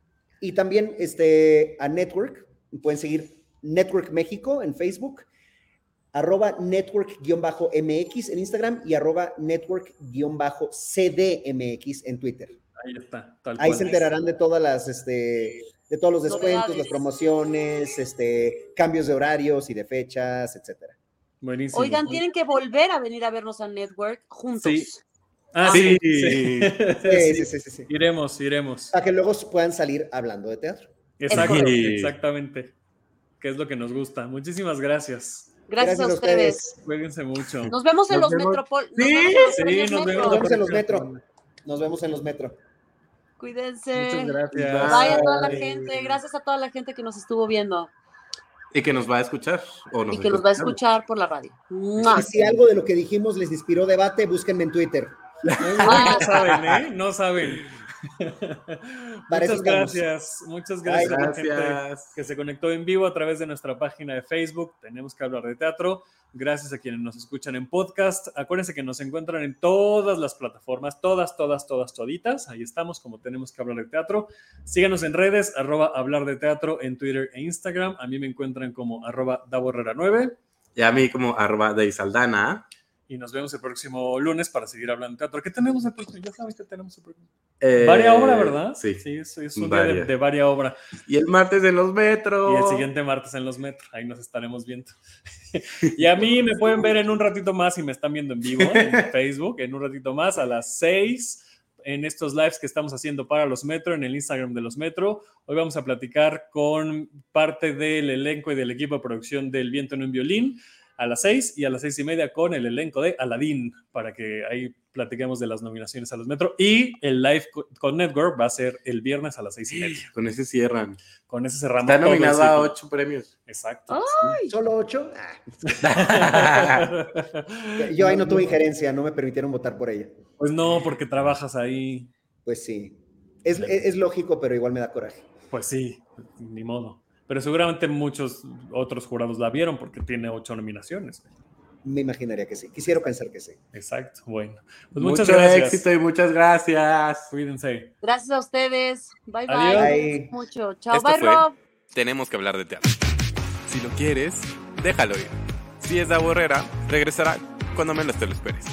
Y también este, a Network, pueden seguir Network México en Facebook, arroba network-mx en Instagram y arroba network-cdmx en Twitter. Ahí está, tal Ahí cual. se enterarán de todas las, este, de todos los descuentos, Novedades. las promociones, este, cambios de horarios y de fechas, etcétera. Buenísimo. Oigan, tienen que volver a venir a vernos a Network juntos. Sí. Ah, Sí. sí. sí. Sí, sí, sí, sí, sí. Iremos, iremos. Para que luego puedan salir hablando de teatro. Exacto, exactamente. Que es lo que nos gusta. Muchísimas gracias. Gracias, a ustedes. Cuídense mucho. Nos vemos en Nos los. Metropol. Sí, Sí, nos vemos. en los metro. Nos vemos en los metro. Cuídense. Muchas gracias. Vaya a toda la Bye. gente. Gracias a toda la gente que nos estuvo viendo Y que nos va a escuchar. O nos y que nos va a escuchar por la radio. Y si algo de lo que dijimos les inspiró debate, búsquenme en Twitter. No saben, ¿eh? No saben. Muchas gracias. Muchas gracias a la gente que se conectó en vivo a través de nuestra página de Facebook. Tenemos que hablar de teatro. Gracias a quienes nos escuchan en podcast. Acuérdense que nos encuentran en todas las plataformas, todas, todas, todas, toditas. Ahí estamos, como tenemos que hablar de teatro. Síganos en redes, arroba hablar de teatro en Twitter e Instagram. A mí me encuentran como arroba Davo Herrera 9. Y a mí como arroba de Saldana. Y nos vemos el próximo lunes para seguir hablando de teatro. ¿Qué tenemos el próximo? Ya sabes que tenemos el próximo. Eh, Varia obra, ¿verdad? Sí. Sí, es, es un día de, Varia. de varia obra. Y el martes en los metros. Y el siguiente martes en los metros. Ahí nos estaremos viendo. y a mí me pueden ver en un ratito más y me están viendo en vivo en Facebook, en un ratito más a las 6 en estos lives que estamos haciendo para los Metro, en el Instagram de los Metro. Hoy vamos a platicar con parte del elenco y del equipo de producción del Viento en un Violín. A las 6 y a las 6 y media con el elenco de Aladdin para que ahí platiquemos de las nominaciones a los Metro. Y el live con Network va a ser el viernes a las 6 y media. Con ese cierran. Con ese cerramos. Está nominado a 8 premios. Exacto. ¿Solo 8? Ah. Yo ahí no tuve injerencia, no me permitieron votar por ella. Pues no, porque trabajas ahí. Pues sí. Es, es, es lógico, pero igual me da coraje. Pues sí, ni modo. Pero seguramente muchos otros jurados la vieron porque tiene ocho nominaciones. Me imaginaría que sí. Quisiera pensar que sí. Exacto. Bueno, pues muchas Mucho gracias. éxito y muchas gracias. Cuídense. Gracias a ustedes. Bye Adiós. bye. Mucho. Chao. bye, Rob. Tenemos que hablar de teatro. Si lo quieres, déjalo ir. Si es de aburrera, regresará cuando menos te lo esperes.